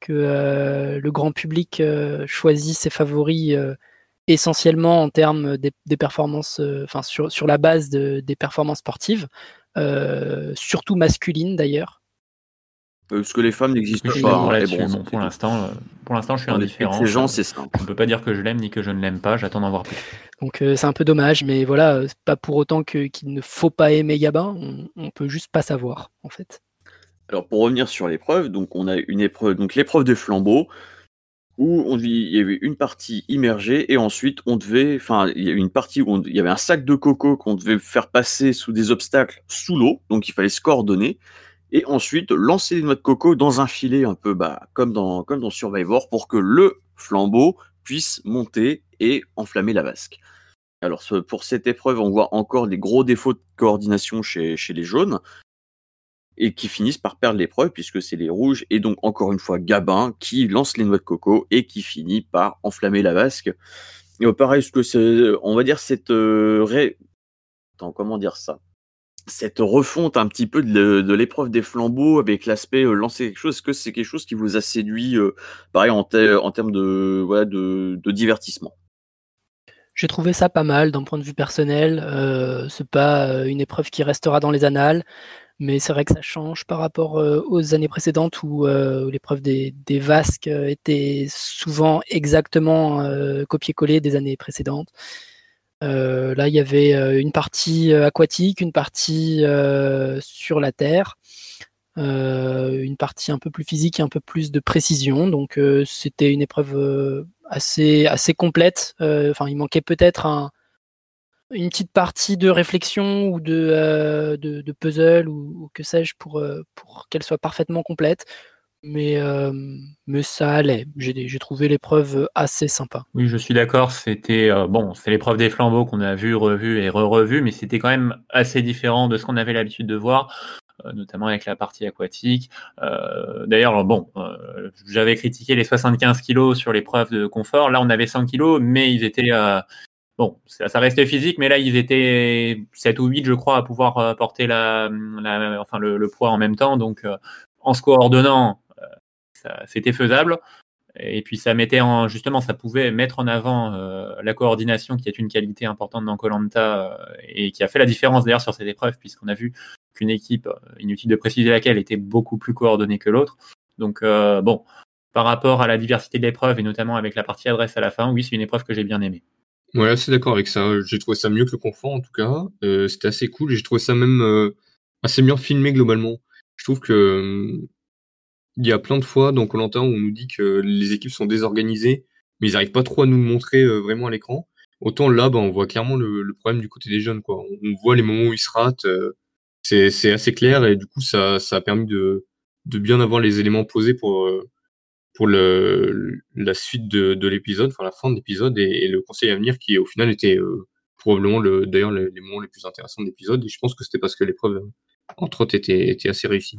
que euh, le grand public euh, choisit ses favoris essentiellement en termes des, performances, enfin sur, sur, la base des performances sportives, surtout masculines d'ailleurs. Parce que les femmes n'existent pas. Hein, pour l'instant, pour l'instant, je suis indifférent. Ces gens, c'est ça. On ne peut pas dire que je l'aime ni que je ne l'aime pas. J'attends d'en voir plus. Donc c'est un peu dommage, mais voilà, c'est pas pour autant qu'il ne faut pas aimer Gabin. On, on, peut juste pas savoir, en fait. Alors pour revenir sur l'épreuve, donc on a une épreuve, donc l'épreuve des flambeaux, où on, il y avait une partie immergée et ensuite on devait, enfin il y avait une partie où il y avait un sac de coco qu'on devait faire passer sous des obstacles sous l'eau, donc il fallait se coordonner et ensuite lancer les noix de coco dans un filet un peu bah, comme, dans, comme dans Survivor pour que le flambeau puisse monter et enflammer la vasque. Alors pour cette épreuve, on voit encore des gros défauts de coordination chez, chez les jaunes et qui finissent par perdre l'épreuve puisque c'est les rouges et donc encore une fois Gabin qui lance les noix de coco et qui finit par enflammer la vasque. Et pareil, ce que c'est, on va dire cette euh. Attends, comment dire ça? Cette refonte un petit peu de, l'épreuve des flambeaux avec l'aspect euh, lancer quelque chose, est-ce que c'est quelque chose qui vous a séduit, euh, pareil, en, termes de, divertissement? J'ai trouvé ça pas mal d'un point de vue personnel. Euh, c'est pas euh, une épreuve qui restera dans les annales, mais c'est vrai que ça change par rapport aux années précédentes où, l'épreuve des, des, vasques était souvent exactement copié-collé des années précédentes. Euh, là, il y avait euh, une partie euh, aquatique, une partie sur la terre, une partie un peu plus physique et un peu plus de précision. Donc, c'était une épreuve assez, assez complète. Enfin, il manquait peut-être une petite partie de réflexion ou de, de, puzzle ou, que sais-je pour, pour qu'elle soit parfaitement complète. Mais, mais ça allait. J'ai trouvé l'épreuve assez sympa. Oui, je suis d'accord. C'était bon, c'est l'épreuve des flambeaux qu'on a vu, revu et re-revu, mais c'était quand même assez différent de ce qu'on avait l'habitude de voir, notamment avec la partie aquatique. D'ailleurs, bon, j'avais critiqué les 75 kilos sur l'épreuve de confort. Là, on avait 100 kilos, mais ils étaient Bon, ça, restait physique, mais là, ils étaient 7 ou 8, je crois, à pouvoir porter la, enfin, le, poids en même temps. Donc, en se coordonnant, c'était faisable. Et puis ça mettait en justement, ça pouvait mettre en avant euh, la coordination qui est une qualité importante dans Colanta euh, et qui a fait la différence d'ailleurs sur cette épreuve puisqu'on a vu qu'une équipe, euh, inutile de préciser laquelle, était beaucoup plus coordonnée que l'autre. Donc bon, par rapport à la diversité de l'épreuve et notamment avec la partie adresse à la fin, oui, c'est une épreuve que j'ai bien aimée. Ouais, assez d'accord avec ça. J'ai trouvé ça mieux que le confort en tout cas. C'était assez cool. J'ai trouvé ça même assez bien filmé globalement. Je trouve que il y a plein de fois dans Colanta où on nous dit que les équipes sont désorganisées, mais ils n'arrivent pas trop à nous le montrer euh, vraiment à l'écran. Autant là, bah, on voit clairement le, problème du côté des jeunes. Quoi. On voit les moments où ils se ratent. Euh, c'est assez clair et du coup, ça, ça a permis de, de bien avoir les éléments posés pour, euh, pour la suite de, de l'épisode, enfin la fin de l'épisode et, le conseil à venir qui au final était probablement le, d'ailleurs les, les, moments les plus intéressants de l'épisode. Et je pense que c'était parce que l'épreuve, entre autres, était, assez réussie.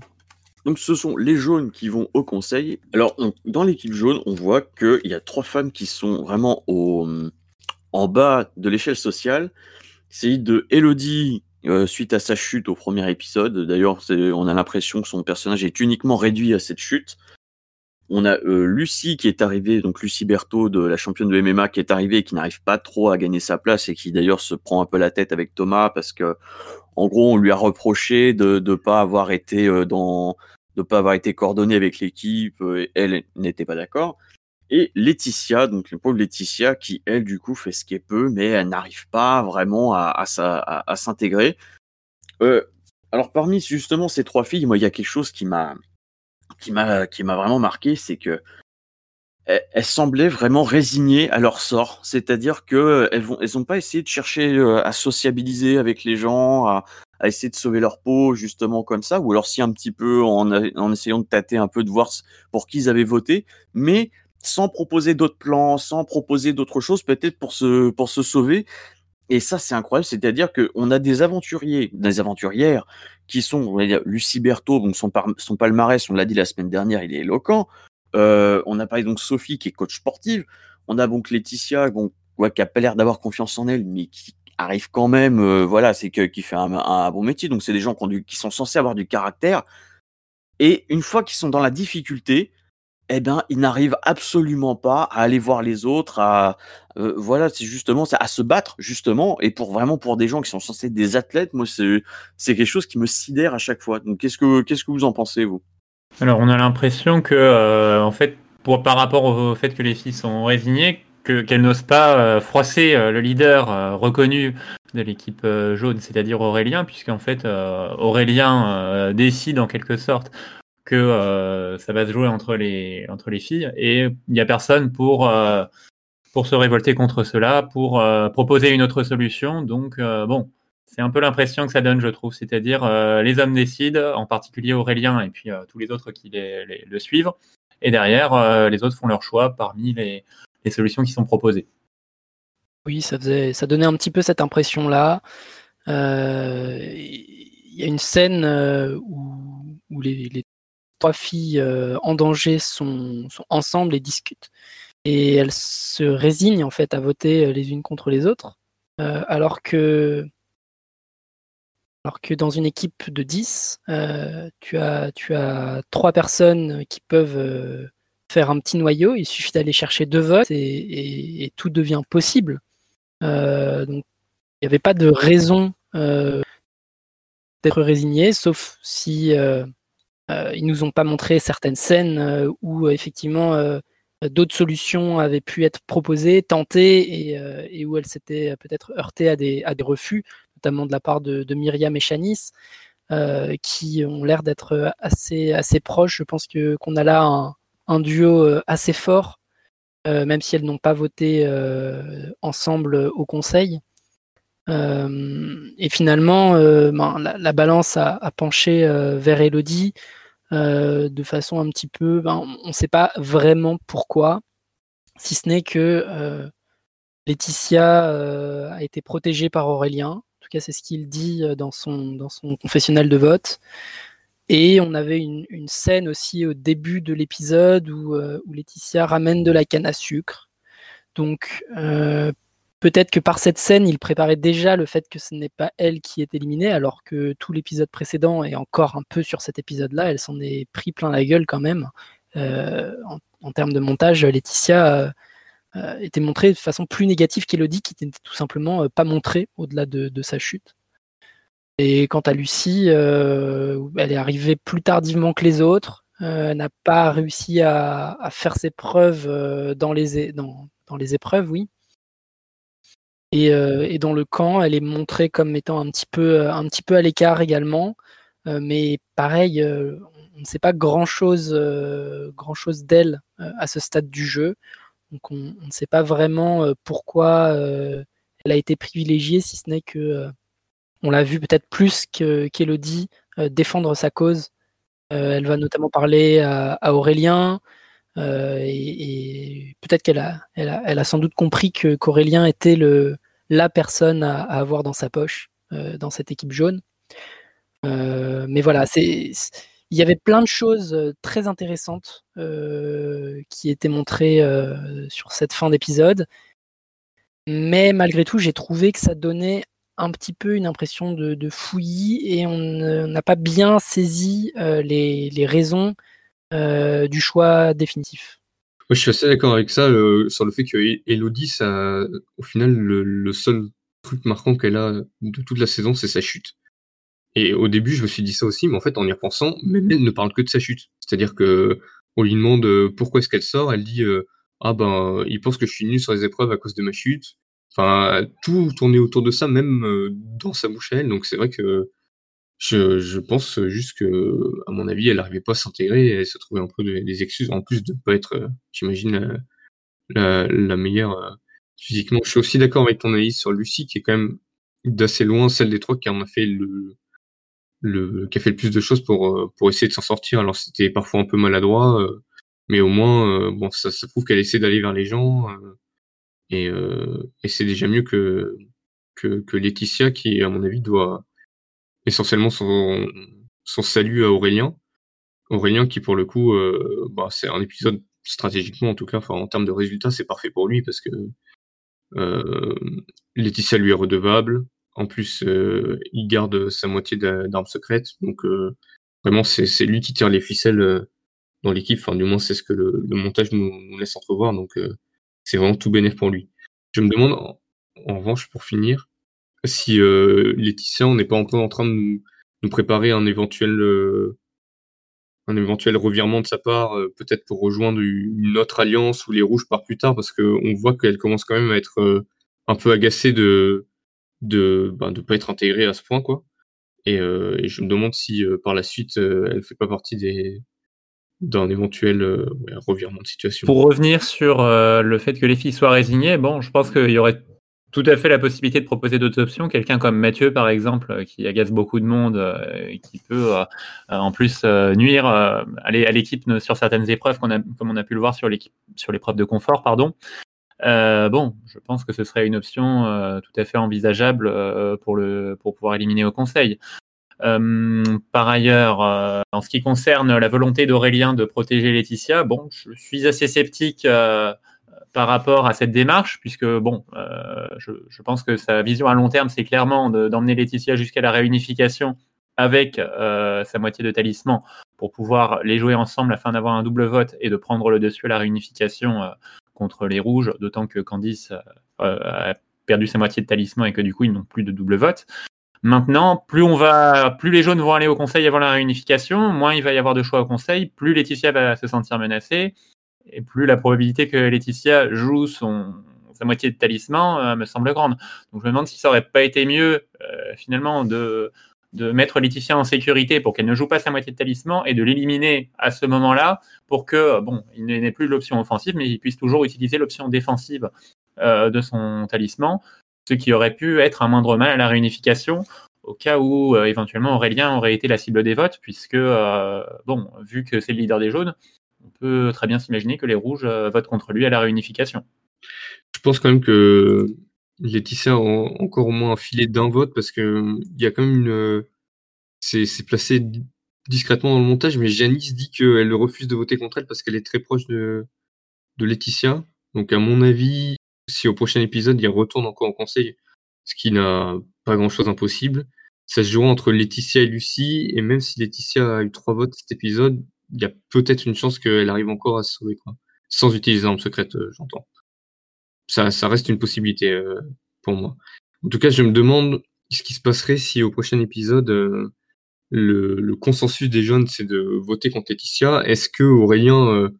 Donc ce sont les jaunes qui vont au conseil. Alors dans l'équipe jaune, on voit qu'il y a trois femmes qui sont vraiment en bas de l'échelle sociale. C'est de Elodie euh, suite à sa chute au premier épisode. D'ailleurs, on a l'impression que son personnage est uniquement réduit à cette chute. On a euh, Lucie qui est arrivée, donc Lucie Berthaud de la championne de MMA qui est arrivée et qui n'arrive pas trop à gagner sa place et qui d'ailleurs se prend un peu la tête avec Thomas parce que en gros on lui a reproché de ne pas avoir été euh, dans de pas avoir été coordonnée avec l'équipe euh, elle n'était pas d'accord. Et Laetitia, donc le pauvre Laetitia, qui elle du coup fait ce qu'elle peut, mais elle n'arrive pas vraiment à, à, à s'intégrer. Euh, alors parmi justement ces trois filles, moi il y a quelque chose qui m'a qui m'a qui m'a vraiment marqué, c'est que elles, semblaient vraiment résignées à leur sort, c'est-à-dire que elles vont elles pas essayé de chercher euh, à sociabiliser avec les gens, à, à essayer de sauver leur peau justement comme ça, ou alors si un petit peu en, en essayant de tâter un peu de voir pour qui ils avaient voté, mais sans proposer d'autres plans, sans proposer d'autres choses, peut-être pour se, pour se sauver. Et ça, c'est incroyable. C'est-à-dire qu'on a des aventuriers, des aventurières qui sont, on va dire, Lucie Berthaud, donc son, palmarès, on l'a dit la semaine dernière, il est éloquent. Euh, on a parlé donc Sophie qui est coach sportive. On a donc Laetitia, qui a pas l'air d'avoir confiance en elle, mais qui arrive quand même, euh, voilà, c'est qui fait un, bon métier. Donc c'est des gens qui, qui sont censés avoir du caractère. Et une fois qu'ils sont dans la difficulté, eh ben, ils n'arrivent absolument pas à aller voir les autres, à euh, voilà, c'est justement à se battre justement. Et pour vraiment pour des gens qui sont censés être des athlètes, moi c'est quelque chose qui me sidère à chaque fois. Donc qu'est-ce que qu'est-ce que vous en pensez vous? Alors on a l'impression que euh, en fait pour par rapport au fait que les filles sont résignées, que qu'elles n'osent pas euh, froisser le leader reconnu de l'équipe jaune, c'est-à-dire Aurélien, puisqu'en fait Aurélien décide en quelque sorte que euh, ça va se jouer entre les, filles et il n'y a personne pour, euh, pour se révolter contre cela, pour euh, proposer une autre solution. Donc, bon, c'est un peu l'impression que ça donne, je trouve. C'est-à-dire, les hommes décident, en particulier Aurélien et puis tous les autres qui les, le suivent. Et derrière, les autres font leur choix parmi les, solutions qui sont proposées. Oui, ça, donnait un petit peu cette impression-là. Il y a une scène où, les, trois filles euh, en danger sont, ensemble et discutent. Et elles se résignent en fait à voter euh, les unes contre les autres, euh, alors que alors que dans une équipe de 10, tu, as, tu as trois personnes qui peuvent faire un petit noyau. Il suffit d'aller chercher deux votes et, tout devient possible. donc, il n'y avait pas de raison d'être résigné, sauf si ils nous ont pas montré certaines scènes euh, où effectivement euh, d'autres solutions avaient pu être proposées, tentées, et, où elles s'étaient peut-être heurtées à des, refus, notamment de la part de, Myriam et Shanice, qui ont l'air d'être assez, proches. Je pense que qu'on a là un duo assez fort, même si elles n'ont pas voté ensemble au Conseil. Et finalement, ben, la, balance a, penché vers Elodie. Euh, de façon un petit peu, ben, on ne sait pas vraiment pourquoi, si ce n'est que euh, Laetitia euh, a été protégée par Aurélien. En tout cas, c'est ce qu'il dit dans son, dans son confessionnal de vote. Et on avait une, scène aussi au début de l'épisode où, Laetitia ramène de la canne à sucre. Donc Peut-être que par cette scène, il préparait déjà le fait que ce n'est pas elle qui est éliminée, alors que tout l'épisode précédent et encore un peu sur cet épisode-là, elle s'en est pris plein la gueule quand même. Euh, en, termes de montage, Laetitia euh, euh, était montrée de façon plus négative qu'Elodie, qui n'était tout simplement pas montrée au-delà de, sa chute. Et quant à Lucie, elle est arrivée plus tardivement que les autres, n'a pas réussi à, faire ses preuves dans les épreuves, oui. Euh, et, dans le camp, elle est montrée comme étant un petit peu, euh, un petit peu à l'écart également. Euh, mais pareil, on ne sait pas grand-chose grand chose d'elle à ce stade du jeu. Donc on, ne sait pas vraiment pourquoi elle a été privilégiée, si ce n'est que on l'a vu peut-être plus qu'Elodie défendre sa cause. elle va notamment parler à, Aurélien. et, peut-être qu'elle a, elle a, sans doute compris que qu'Aurélien était le, la personne à, avoir dans sa poche euh, dans cette équipe jaune. Euh, mais voilà, c'est il y avait plein de choses euh, très intéressantes qui étaient montrées sur cette fin d'épisode. Mais malgré tout, j'ai trouvé que ça donnait un petit peu une impression de, fouillis et on n'a pas bien saisi les, raisons du choix définitif je suis assez d'accord avec ça sur le fait que Elodie, ça, au final, le, seul truc marquant qu'elle a de toute la saison, c'est sa chute. Et au début, je me suis dit ça aussi, mais en fait, en y repensant, même elle ne parle que de sa chute. C'est-à-dire que on lui demande euh, pourquoi est-ce qu'elle sort, elle dit euh, ah ben, il pense que je suis nul sur les épreuves à cause de ma chute. Enfin, tout tournait autour de ça, même euh, dans sa bouche à elle. Donc c'est vrai que Je, je pense juste que, à mon avis, elle n'arrivait pas à s'intégrer et elle se trouvait un peu des, excuses, en plus de ne pas être, euh, j'imagine, la, la, la meilleure euh, physiquement. Je suis aussi d'accord avec ton analyse sur Lucie, qui est quand même d'assez loin celle des trois qui en a fait le, le qui a fait le plus de choses pour euh, pour essayer de s'en sortir. Alors c'était parfois un peu maladroit, euh, mais au moins bon ça, ça prouve qu'elle essaie d'aller vers les gens et, et c'est déjà mieux que, que que Laetitia qui à mon avis doit essentiellement son salut à Aurélien. Aurélien qui pour le coup bah, c'est un épisode stratégiquement en tout cas, enfin en termes de résultats, c'est parfait pour lui parce que euh, Laetitia lui est redevable. En plus, euh, il garde sa moitié d'armes secrètes. Donc euh, vraiment, c'est lui qui tire les ficelles dans l'équipe. Enfin, du moins, c'est ce que le, montage nous, laisse entrevoir. Donc c'est vraiment tout bénéf pour lui. Je me demande, en revanche, pour finir, si euh, Laetitia, on n'est pas un en train de nous, préparer un éventuel euh, un éventuel revirement de sa part, euh, peut-être pour rejoindre une autre alliance ou les rouges par plus tard, parce qu'on voit qu'elle commence quand même à être un peu agacée de de ben, de pas être intégrée à ce point, quoi. Et, je me demande si par la suite elle fait pas partie des d'un éventuel revirement de situation. Pour revenir sur le fait que les filles soient résignées, bon, je pense qu'il y aurait tout à fait la possibilité de proposer d'autres options. Quelqu'un comme Mathieu, par exemple, euh, qui agace beaucoup de monde, euh, et qui peut euh, en plus nuire à l'équipe sur certaines épreuves, comme on a pu le voir sur l'épreuve de confort, pardon. Bon, je pense que ce serait une option tout à fait envisageable pour, le, pour pouvoir éliminer au Conseil. par ailleurs, en ce qui concerne la volonté d'Aurélien de protéger Laetitia, bon, je suis assez sceptique par rapport à cette démarche, puisque bon, euh, je, pense que sa vision à long terme, c'est clairement d'emmener Laetitia jusqu'à la réunification avec euh, sa moitié de talisman pour pouvoir les jouer ensemble afin d'avoir un double vote et de prendre le dessus à la réunification euh, contre les rouges, d'autant que Candice a perdu sa moitié de talisman et que du coup ils n'ont plus de double vote. Maintenant, plus on va, plus les jaunes vont aller au conseil avant la réunification, moins il va y avoir de choix au conseil, plus Laetitia va se sentir menacée, et plus la probabilité que Laetitia joue son, sa moitié de talisman euh, me semble grande. Donc je me demande si ça aurait pas été mieux euh, finalement de, de mettre Laetitia en sécurité pour qu'elle ne joue pas sa moitié de talisman et de l'éliminer à ce moment-là pour que bon, il n'ait plus l'option offensive, mais il puisse toujours utiliser l'option défensive euh, de son talisman, ce qui aurait pu être un moindre mal à la réunification au cas où euh, éventuellement Aurélien aurait été la cible des votes, puisque euh, bon, vu que c'est le leader des jaunes, on peut très bien s'imaginer que les rouges euh, votent contre lui à la réunification. Je pense quand même que Laetitia a encore au moins un filet d'un vote parce que il y a quand même une. C'est placé discrètement dans le montage, mais Janice dit qu'elle refuse de voter contre elle parce qu'elle est très proche de, de Laetitia. Donc, à mon avis, si au prochain épisode, il retourne encore en conseil, ce qui n'a pas grand chose impossible, ça se joue entre Laetitia et Lucie, et même si Laetitia a eu trois votes cet épisode, il y a peut-être une chance qu'elle arrive encore à se sauver, quoi. Sans utiliser l'arme secrète, euh, j'entends. Ça, ça reste une possibilité euh, pour moi. En tout cas, je me demande ce qui se passerait si au prochain épisode, euh, le, le, consensus des jeunes, c'est de voter contre Laetitia. Est-ce que Aurélien euh,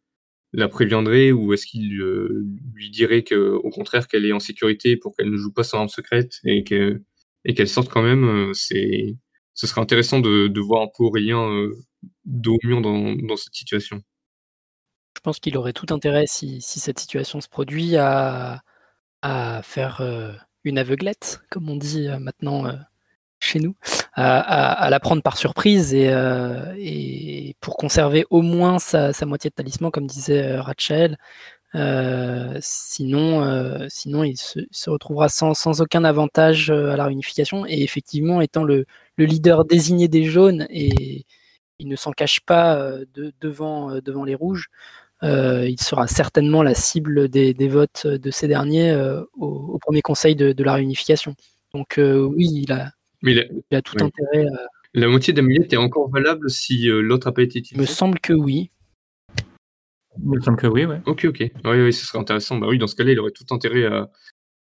la préviendrait ou est-ce qu'il euh, lui dirait que, au contraire, qu'elle est en sécurité pour qu'elle ne joue pas son arme secrète et que et qu'elle sorte quand même C'est, ce serait intéressant de, de voir un peu Aurélien mur dans, cette situation. Je pense qu'il aurait tout intérêt, si, si, cette situation se produit, à, à faire euh, une aveuglette, comme on dit euh, maintenant euh, chez nous, à, la prendre par surprise et, et pour conserver au moins sa, sa, moitié de talisman, comme disait Rachel. sinon, sinon, il se, se retrouvera sans, sans, aucun avantage à la réunification. Et effectivement, étant le, le leader désigné des jaunes et il ne s'en cache pas de, devant, devant les rouges. Euh, il sera certainement la cible des, des votes de ces derniers euh, au, au, premier conseil de, de la réunification. Donc euh, oui, il a, Mais la, il a tout oui. intérêt. La moitié d'amulette est encore valable si l'autre n'a pas été utilisé Me semble que oui. Il me semble que oui, ouais. Ok, ok. Oui, oui, ce serait intéressant. Bah oui, dans ce cas-là, il aurait tout intérêt à,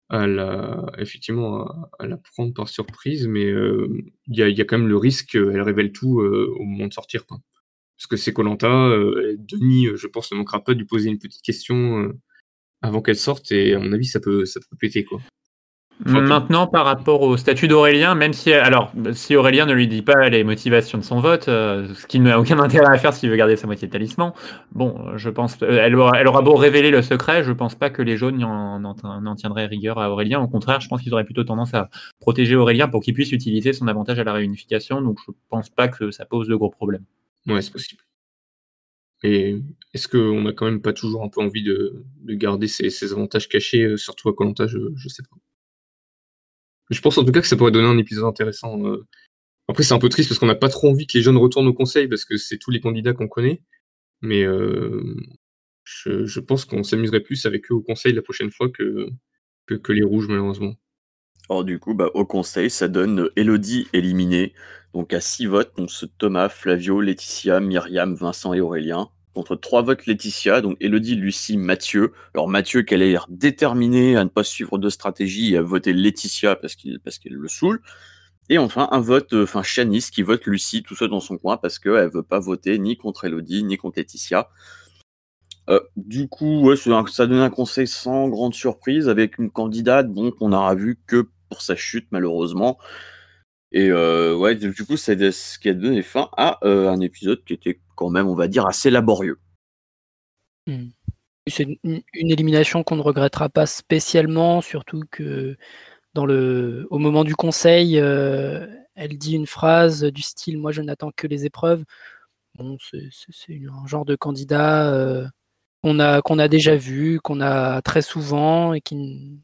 à la, effectivement, à, la prendre par surprise, mais il euh, y, a, y, a, quand même le risque qu'elle révèle tout euh, au moment de sortir. Quoi. Parce que c'est Colanta, euh, Denis, je pense, ne manquera pas de lui poser une petite question avant qu'elle sorte, et à mon avis, ça peut, ça peut péter. Quoi. Maintenant, par rapport au statut d'Aurélien, même si, alors, si Aurélien ne lui dit pas les motivations de son vote, euh, ce qui n'a aucun intérêt à faire s'il veut garder sa moitié de talisman, bon, je pense, euh, elle aura, elle aura beau révéler le secret, je pense pas que les jaunes n'en tiendraient rigueur à Aurélien. Au contraire, je pense qu'ils auraient plutôt tendance à protéger Aurélien pour qu'il puisse utiliser son avantage à la réunification. Donc, je pense pas que ça pose de gros problèmes. Ouais, c'est possible. Et est-ce qu'on n'a quand même pas toujours un peu envie de, garder ces, avantages cachés, euh, surtout à Colanta, je, je sais pas. Je pense en tout cas que ça pourrait donner un épisode intéressant. Euh. Après, c'est un peu triste parce qu'on n'a pas trop envie que les jeunes retournent au conseil parce que c'est tous les candidats qu'on connaît. Mais euh, je, pense qu'on s'amuserait plus avec eux au conseil la prochaine fois que, que, les rouges, malheureusement. Alors, du coup, bah, au conseil, ça donne Elodie éliminée. Donc, à 6 votes, on se Thomas, Flavio, Laetitia, Myriam, Vincent et Aurélien contre trois votes Laetitia, donc Elodie, Lucie, Mathieu. Alors Mathieu, qu'elle a l'air déterminée à ne pas suivre de stratégie et à voter Laetitia parce qu'elle le saoule. Et enfin un vote, euh, enfin Chanice qui vote Lucie tout seul dans son coin parce qu'elle veut pas voter ni contre Elodie ni contre Laetitia. Euh, du coup, ça donne un conseil sans grande surprise avec une candidate qu'on n'aura vu que pour sa chute malheureusement. Et euh, ouais, du coup, c'est ce qui a donné fin à un épisode qui était quand même, on va dire, assez laborieux. Hmm. C'est une, élimination qu'on ne regrettera pas spécialement, surtout que dans le, au moment du conseil, euh, elle dit une phrase du style Moi, je n'attends que les épreuves. Bon, c'est un genre de candidat euh, qu'on a, déjà vu, qu'on a très souvent et qui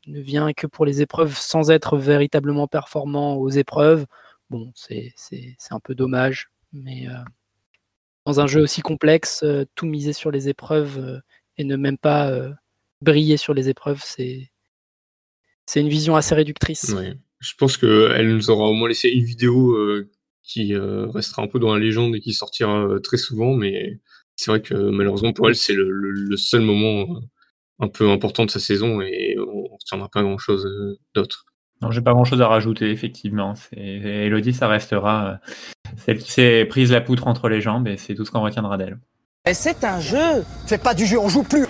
ne vient que pour les épreuves sans être véritablement performant aux épreuves. Bon, c'est un peu dommage, mais. Euh, dans un jeu aussi complexe, euh, tout miser sur les épreuves euh, et ne même pas briller sur les épreuves, c'est c'est une vision assez réductrice. Je pense qu'elle nous aura au moins laissé une vidéo qui restera un peu dans la légende et qui sortira très souvent, mais c'est vrai que malheureusement pour elle, c'est le, seul moment un peu important de sa saison et on ne retiendra pas grand-chose d'autre. Non, j'ai pas grand-chose à rajouter, effectivement. Elodie, ça restera celle qui s'est prise la poutre entre les jambes et c'est tout ce qu'on retiendra d'elle. C'est un jeu C'est pas du jeu, on joue plus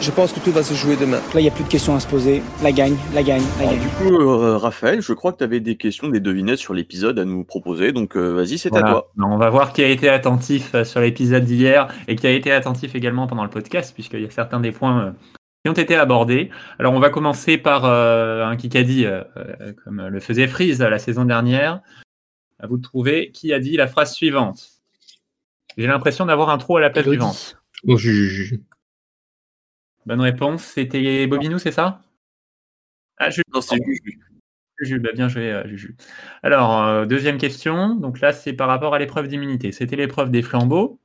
je pense que tout va se jouer demain. Là, il n'y a plus de questions à se poser. La gagne, la gagne, la gagne. Du coup, euh, Raphaël, je crois que tu avais des questions, des devinettes sur l'épisode à nous proposer. Donc, euh, vas-y, c'est à toi. On va voir qui a été attentif euh, sur l'épisode d'hier et qui a été attentif également pendant le podcast, puisqu'il y a certains des points qui ont été abordés. Alors, on va commencer par un Kikadi, comme le faisait Freeze la saison dernière. À vous de trouver qui a dit la phrase suivante. J'ai l'impression d'avoir un trou à la place suivante. Bonne réponse. C'était Bobinou, c'est ça? Ah, Juju. Non, c'est Juju. Juju, bah, bien joué, euh, Juju. Alors, euh, deuxième question. Donc là, c'est par rapport à l'épreuve d'immunité. C'était l'épreuve des flambeaux.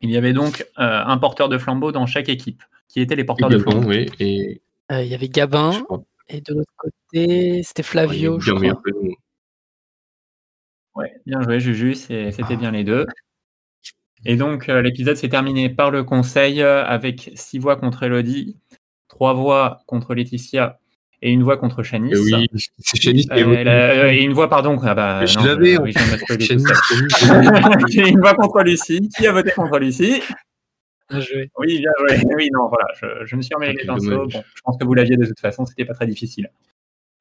Il y avait donc euh, un porteur de flambeau dans chaque équipe. Qui étaient les porteurs de flambeaux? oui, et... Il y avait Gabin. Et de l'autre côté, c'était Flavio. je crois. Ouais, bien joué, Juju, c'était bien les deux. Et donc, euh, l'épisode s'est terminé par le conseil euh, avec six voix contre Elodie, trois voix contre Laetitia et une voix contre Chanice. Oui, c'est Chanice euh, et une voix, pardon. Ah bah, je l'avais. Oui, une voix contre Lucie. Qui a voté contre Lucie Bien joué. Oui, bien joué. Oui, non, voilà, je, me suis remis les pinceaux. Bon, je pense que vous l'aviez de toute façon, c'était pas très difficile.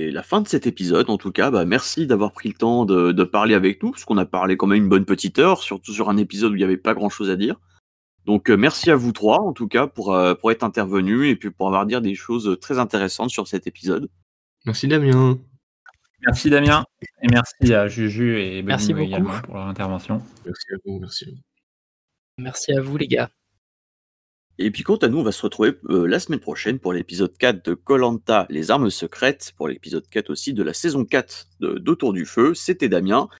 Et la fin de cet épisode, en tout cas, bah, merci d'avoir pris le temps de, parler avec nous, parce qu'on a parlé quand même une bonne petite heure, surtout sur un épisode où il n'y avait pas grand-chose à dire. Donc euh, merci à vous trois, en tout cas, pour, euh, pour être intervenus et puis pour avoir dit des choses très intéressantes sur cet épisode. Merci Damien. Merci Damien, et merci à Juju et merci également pour leur intervention. Merci à vous, merci. Merci à vous les gars. Et puis quant à nous, on va se retrouver euh, la semaine prochaine pour l'épisode 4 de Colanta, les armes secrètes, pour l'épisode 4 aussi de la saison 4 d'Autour du Feu. C'était Damien.